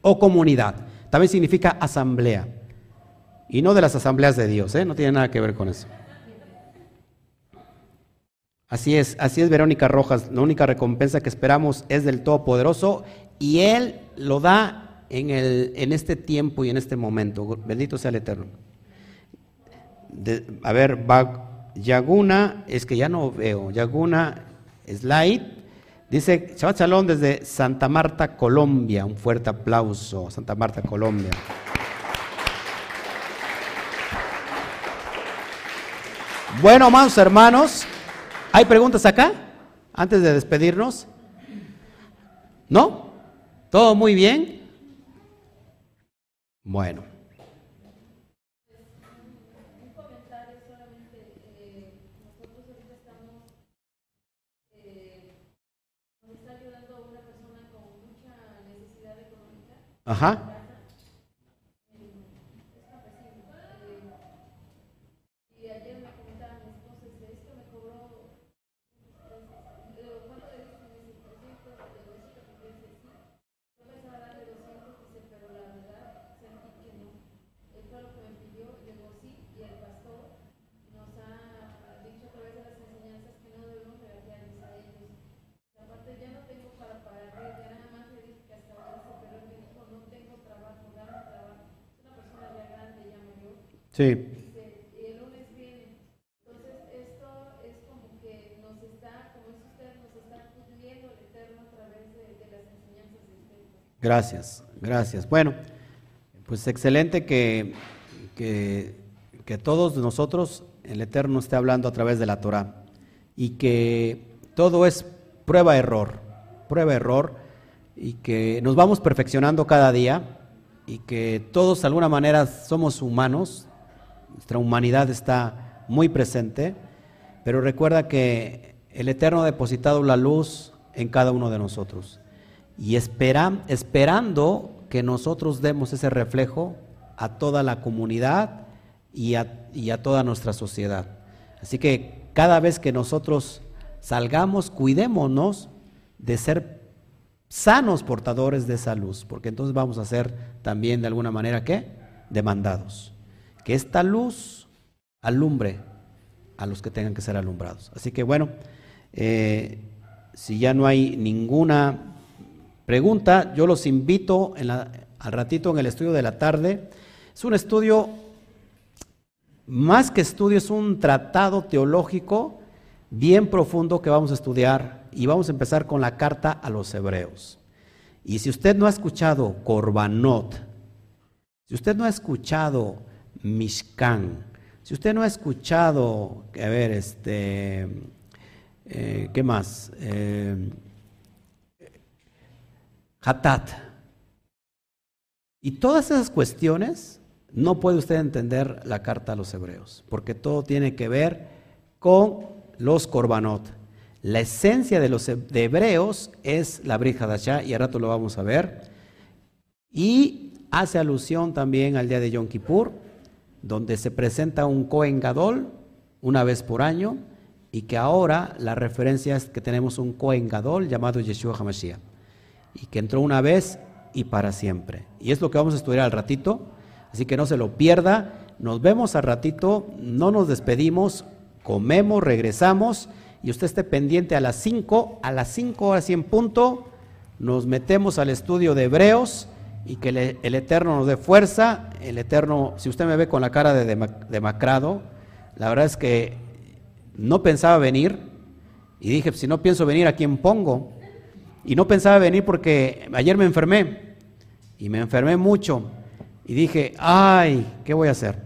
Speaker 1: o comunidad. También significa asamblea. Y no de las asambleas de Dios, ¿eh? no tiene nada que ver con eso. Así es, así es Verónica Rojas. La única recompensa que esperamos es del Todopoderoso y Él lo da en, el, en este tiempo y en este momento. Bendito sea el Eterno. a ver, Yaguna, es que ya no veo. Yaguna Slide Dice Shabbat Shalom desde Santa Marta, Colombia. Un fuerte aplauso, Santa Marta, Colombia. Bueno, amados hermanos, ¿hay preguntas acá? Antes de despedirnos. ¿No? ¿Todo muy bien? Bueno. Ajá. Sí. Y el lunes viene. Entonces, esto es como que nos está, como es usted, nos está cumpliendo el Eterno a través de, de las enseñanzas de usted. Gracias, gracias. Bueno, pues excelente que, que, que todos nosotros, el Eterno esté hablando a través de la Torah y que todo es prueba-error, prueba-error y que nos vamos perfeccionando cada día y que todos de alguna manera somos humanos, nuestra humanidad está muy presente, pero recuerda que el Eterno ha depositado la luz en cada uno de nosotros y esperando que nosotros demos ese reflejo a toda la comunidad y a, y a toda nuestra sociedad. Así que cada vez que nosotros salgamos, cuidémonos de ser sanos portadores de esa luz, porque entonces vamos a ser también de alguna manera, ¿qué? Demandados que esta luz alumbre a los que tengan que ser alumbrados. Así que bueno, eh, si ya no hay ninguna pregunta, yo los invito al ratito en el estudio de la tarde. Es un estudio, más que estudio, es un tratado teológico bien profundo que vamos a estudiar y vamos a empezar con la carta a los hebreos. Y si usted no ha escuchado Corbanot, si usted no ha escuchado Mishkan. Si usted no ha escuchado, a ver, este, eh, ¿qué más? Eh, Hatat. Y todas esas cuestiones no puede usted entender la carta a los hebreos, porque todo tiene que ver con los korbanot. La esencia de los hebreos es la Brit Hadashah, y a rato lo vamos a ver. Y hace alusión también al día de Yom Kippur, donde se presenta un Kohen Gadol una vez por año, y que ahora la referencia es que tenemos un Kohen Gadol llamado Yeshua HaMashiach, y que entró una vez y para siempre. Y es lo que vamos a estudiar al ratito, así que no se lo pierda. Nos vemos al ratito, no nos despedimos, comemos, regresamos y usted esté pendiente a las 5, a las 5 horas y en punto, nos metemos al estudio de Hebreos y que el, Eterno nos dé fuerza. El Eterno, si usted me ve con la cara de demacrado, la verdad es que no pensaba venir y dije, si no pienso venir, ¿a quién pongo? Y no pensaba venir porque ayer me enfermé y me enfermé mucho y dije, ay, ¿qué voy a hacer?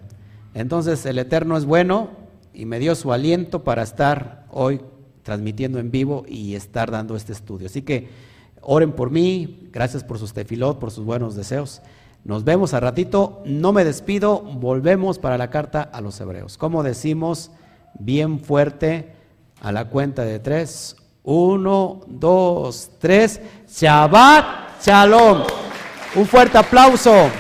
Speaker 1: Entonces el Eterno es bueno y me dio su aliento para estar hoy transmitiendo en vivo y estar dando este estudio. Así que oren por mí, gracias por sus tefilot, por sus buenos deseos. Nos vemos a ratito, no me despido, volvemos para la carta a los hebreos. Como decimos bien fuerte a la cuenta de tres, uno, dos, tres, Shabbat Shalom. Un fuerte aplauso.